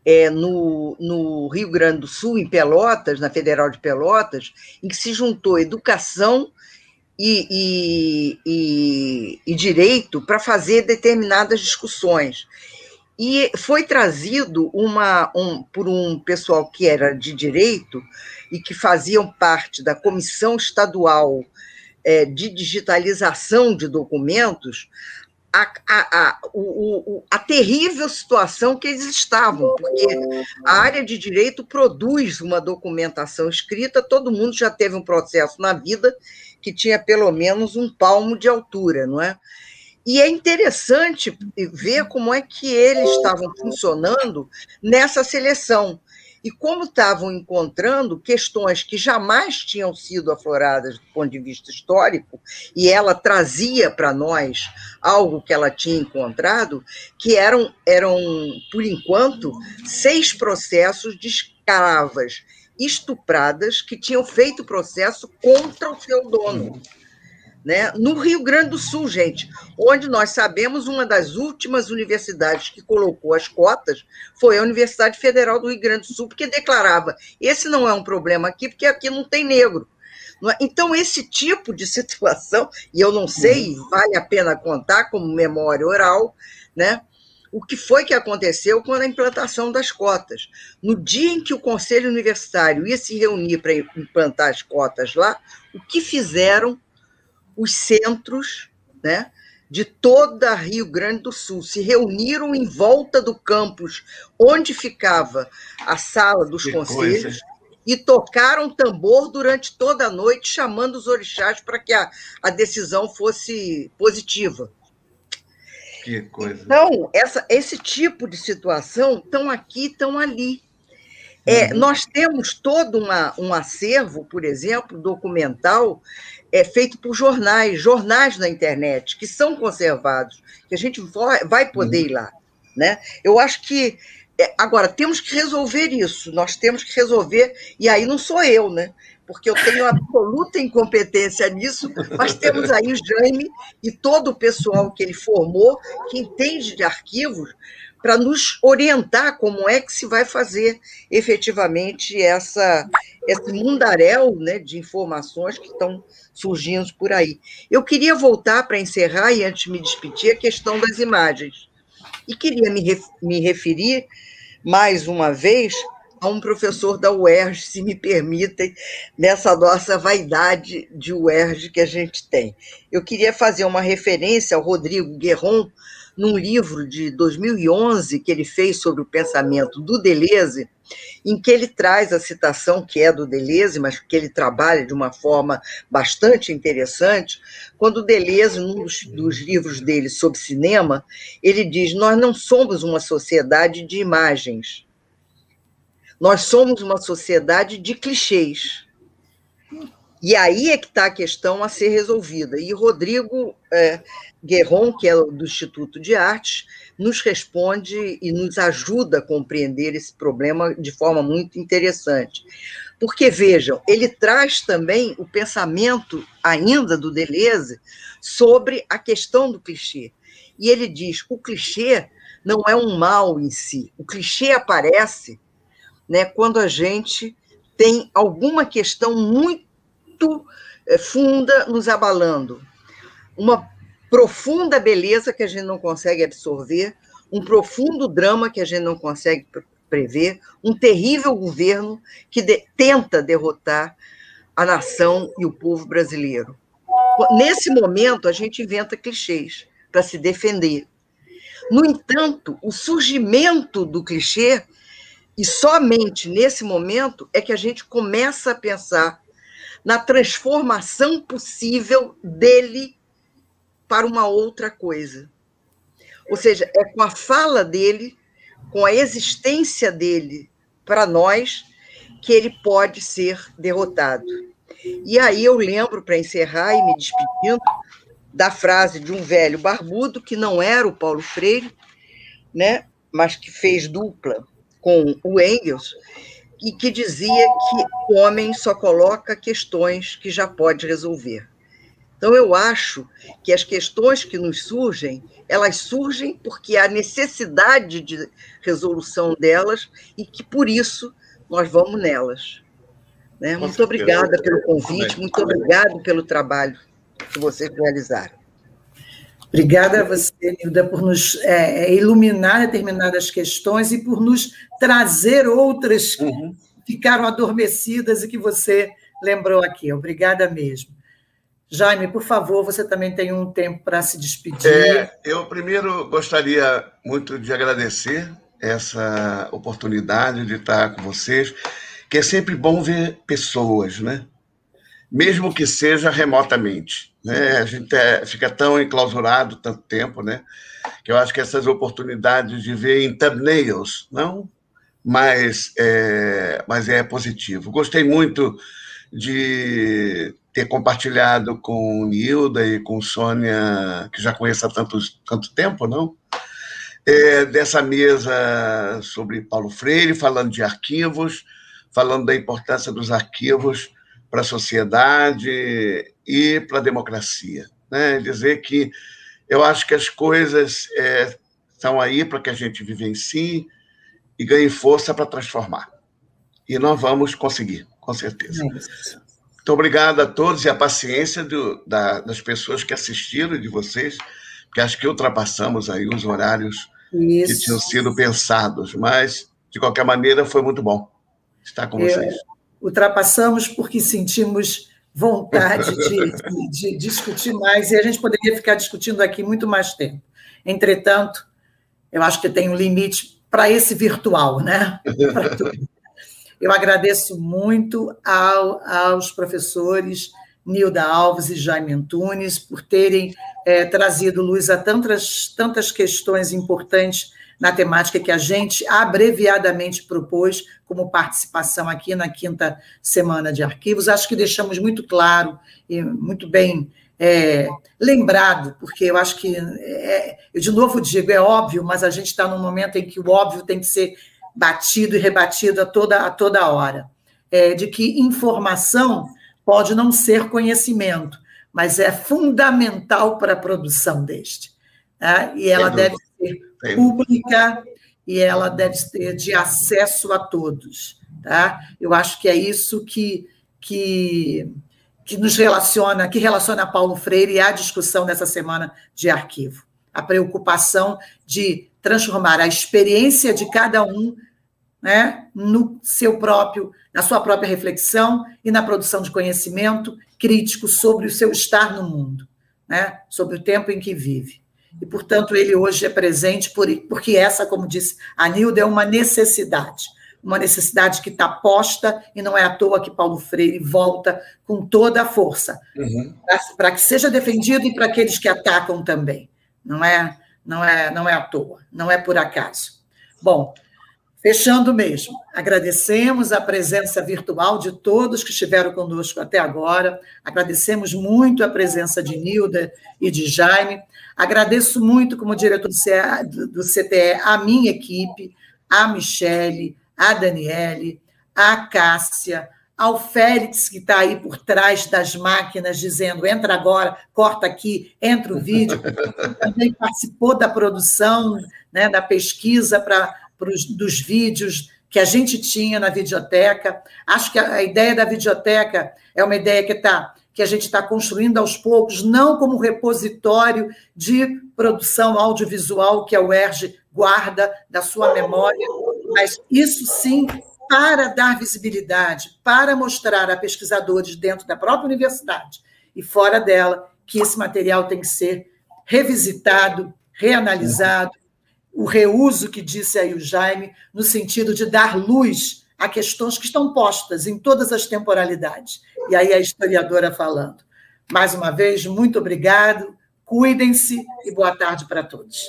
é, no, no, Rio Grande do Sul, em Pelotas, na Federal de Pelotas, em que se juntou educação e, e, e, e direito para fazer determinadas discussões. E foi trazido uma, um, por um pessoal que era de direito e que faziam parte da Comissão Estadual é, de Digitalização de Documentos a, a, a, o, a, terrível situação que eles estavam, porque a área de direito produz uma documentação escrita, todo mundo já teve um processo na vida que tinha pelo menos um palmo de altura, não é? E é interessante ver como é que eles estavam funcionando nessa seleção. E como estavam encontrando questões que jamais tinham sido afloradas do ponto de vista histórico, e ela trazia para nós algo que ela tinha encontrado, que eram, eram, por enquanto, seis processos de escravas estupradas que tinham feito processo contra o seu dono né? No Rio Grande do Sul, gente, onde nós sabemos uma das últimas universidades que colocou as cotas foi a Universidade Federal do Rio Grande do Sul, porque declarava: esse não é um problema aqui, porque aqui não tem negro. É? Então, esse tipo de situação, e eu não sei, uhum. vale a pena contar como memória oral, né? O que foi que aconteceu com a implantação das cotas? No dia em que o Conselho Universitário ia se reunir para implantar as cotas lá, o que fizeram os centros né, de toda Rio Grande do Sul se reuniram em volta do campus onde ficava a sala dos que conselhos coisa. e tocaram tambor durante toda a noite, chamando os orixás para que a, a decisão fosse positiva. Que coisa. Então, essa, esse tipo de situação estão aqui, estão ali. É, uhum. Nós temos todo uma, um acervo, por exemplo, documental, é feito por jornais, jornais na internet, que são conservados, que a gente vai poder uhum. ir lá. Né? Eu acho que. É, agora, temos que resolver isso, nós temos que resolver, e aí não sou eu, né? Porque eu tenho absoluta incompetência nisso, mas temos aí o Jaime e todo o pessoal que ele formou, que entende de arquivos, para nos orientar como é que se vai fazer efetivamente essa, esse mundaréu né, de informações que estão surgindo por aí. Eu queria voltar para encerrar e antes de me despedir a questão das imagens. E queria me, me referir mais uma vez a um professor da UERJ, se me permitem, nessa nossa vaidade de UERJ que a gente tem. Eu queria fazer uma referência ao Rodrigo Guerron, num livro de 2011 que ele fez sobre o pensamento do Deleuze, em que ele traz a citação que é do Deleuze, mas que ele trabalha de uma forma bastante interessante, quando Deleuze, num dos, dos livros dele sobre cinema, ele diz: Nós não somos uma sociedade de imagens, nós somos uma sociedade de clichês. E aí é que está a questão a ser resolvida. E Rodrigo é, Guerron, que é do Instituto de Artes, nos responde e nos ajuda a compreender esse problema de forma muito interessante. Porque, vejam, ele traz também o pensamento, ainda do Deleuze, sobre a questão do clichê. E ele diz: o clichê não é um mal em si. O clichê aparece né, quando a gente tem alguma questão muito eh, funda nos abalando. Uma profunda beleza que a gente não consegue absorver, um profundo drama que a gente não consegue prever, um terrível governo que de, tenta derrotar a nação e o povo brasileiro. Nesse momento, a gente inventa clichês para se defender. No entanto, o surgimento do clichê, e somente nesse momento, é que a gente começa a pensar na transformação possível dele para uma outra coisa. Ou seja, é com a fala dele, com a existência dele para nós, que ele pode ser derrotado. E aí eu lembro, para encerrar e me despedindo, da frase de um velho barbudo, que não era o Paulo Freire, né, mas que fez dupla com o Engels, e que dizia que o homem só coloca questões que já pode resolver. Então, eu acho que as questões que nos surgem, elas surgem porque há necessidade de resolução delas e que, por isso, nós vamos nelas. Né? Muito obrigada pelo convite, muito obrigado pelo trabalho que vocês realizaram. Obrigada a você, Nilda, por nos é, é, iluminar determinadas questões e por nos trazer outras uhum. que ficaram adormecidas e que você lembrou aqui. Obrigada mesmo. Jaime, por favor, você também tem um tempo para se despedir. É, eu primeiro gostaria muito de agradecer essa oportunidade de estar com vocês, que é sempre bom ver pessoas, né? Mesmo que seja remotamente né? A gente é, fica tão enclausurado tanto tempo, né? Que eu acho que essas oportunidades de ver em thumbnails, não mas é, mas é positivo. Gostei muito de ter compartilhado com Nilda e com Sônia, que já conheço há tanto, tanto tempo, não? É, dessa mesa sobre Paulo Freire, falando de arquivos, falando da importância dos arquivos para a sociedade e para a democracia. Né? Dizer que eu acho que as coisas é, estão aí para que a gente vivencie e ganhe força para transformar. E nós vamos conseguir, com certeza. É Muito obrigado a todos e a paciência do, da, das pessoas que assistiram, de vocês, porque acho que ultrapassamos aí os horários Isso. que tinham sido pensados, mas, de qualquer maneira, foi muito bom estar com é, vocês. Ultrapassamos porque sentimos vontade de, de, de discutir mais e a gente poderia ficar discutindo aqui muito mais tempo. Entretanto, eu acho que tem um limite para esse virtual, né? Eu agradeço muito ao, aos professores Nilda Alves e Jaime Antunes por terem é, trazido luz a tantas, tantas questões importantes na temática que a gente abreviadamente propôs como participação aqui na quinta semana de arquivos. Acho que deixamos muito claro e muito bem é, lembrado, porque eu acho que, é, eu de novo digo, é óbvio, mas a gente está num momento em que o óbvio tem que ser batido e rebatido a toda, a toda hora, é, de que informação pode não ser conhecimento, mas é fundamental para a produção deste. Tá? E ela deve ser pública e ela deve ter de acesso a todos. Tá? Eu acho que é isso que, que que nos relaciona, que relaciona Paulo Freire e a discussão dessa semana de arquivo. A preocupação de transformar a experiência de cada um né, no seu próprio, na sua própria reflexão e na produção de conhecimento crítico sobre o seu estar no mundo, né, sobre o tempo em que vive. E, portanto, ele hoje é presente por, porque essa, como disse a Nilda, é uma necessidade uma necessidade que está posta, e não é à toa que Paulo Freire volta com toda a força, uhum. para que seja defendido e para aqueles que atacam também. Não é, não, é, não é à toa, não é por acaso. Bom, fechando mesmo, agradecemos a presença virtual de todos que estiveram conosco até agora, agradecemos muito a presença de Nilda e de Jaime, agradeço muito, como diretor do CTE, a minha equipe, a Michele, a Daniele, a Cássia, ao Félix, que está aí por trás das máquinas, dizendo: entra agora, corta aqui, entra o vídeo. Também participou da produção, né, da pesquisa para dos vídeos que a gente tinha na videoteca. Acho que a, a ideia da videoteca é uma ideia que está que a gente está construindo aos poucos, não como repositório de produção audiovisual que a UERJ guarda da sua memória, mas isso sim para dar visibilidade, para mostrar a pesquisadores dentro da própria universidade e fora dela que esse material tem que ser revisitado, reanalisado, o reuso que disse aí o Jaime, no sentido de dar luz a questões que estão postas em todas as temporalidades. E aí a historiadora falando. Mais uma vez, muito obrigado, cuidem-se e boa tarde para todos.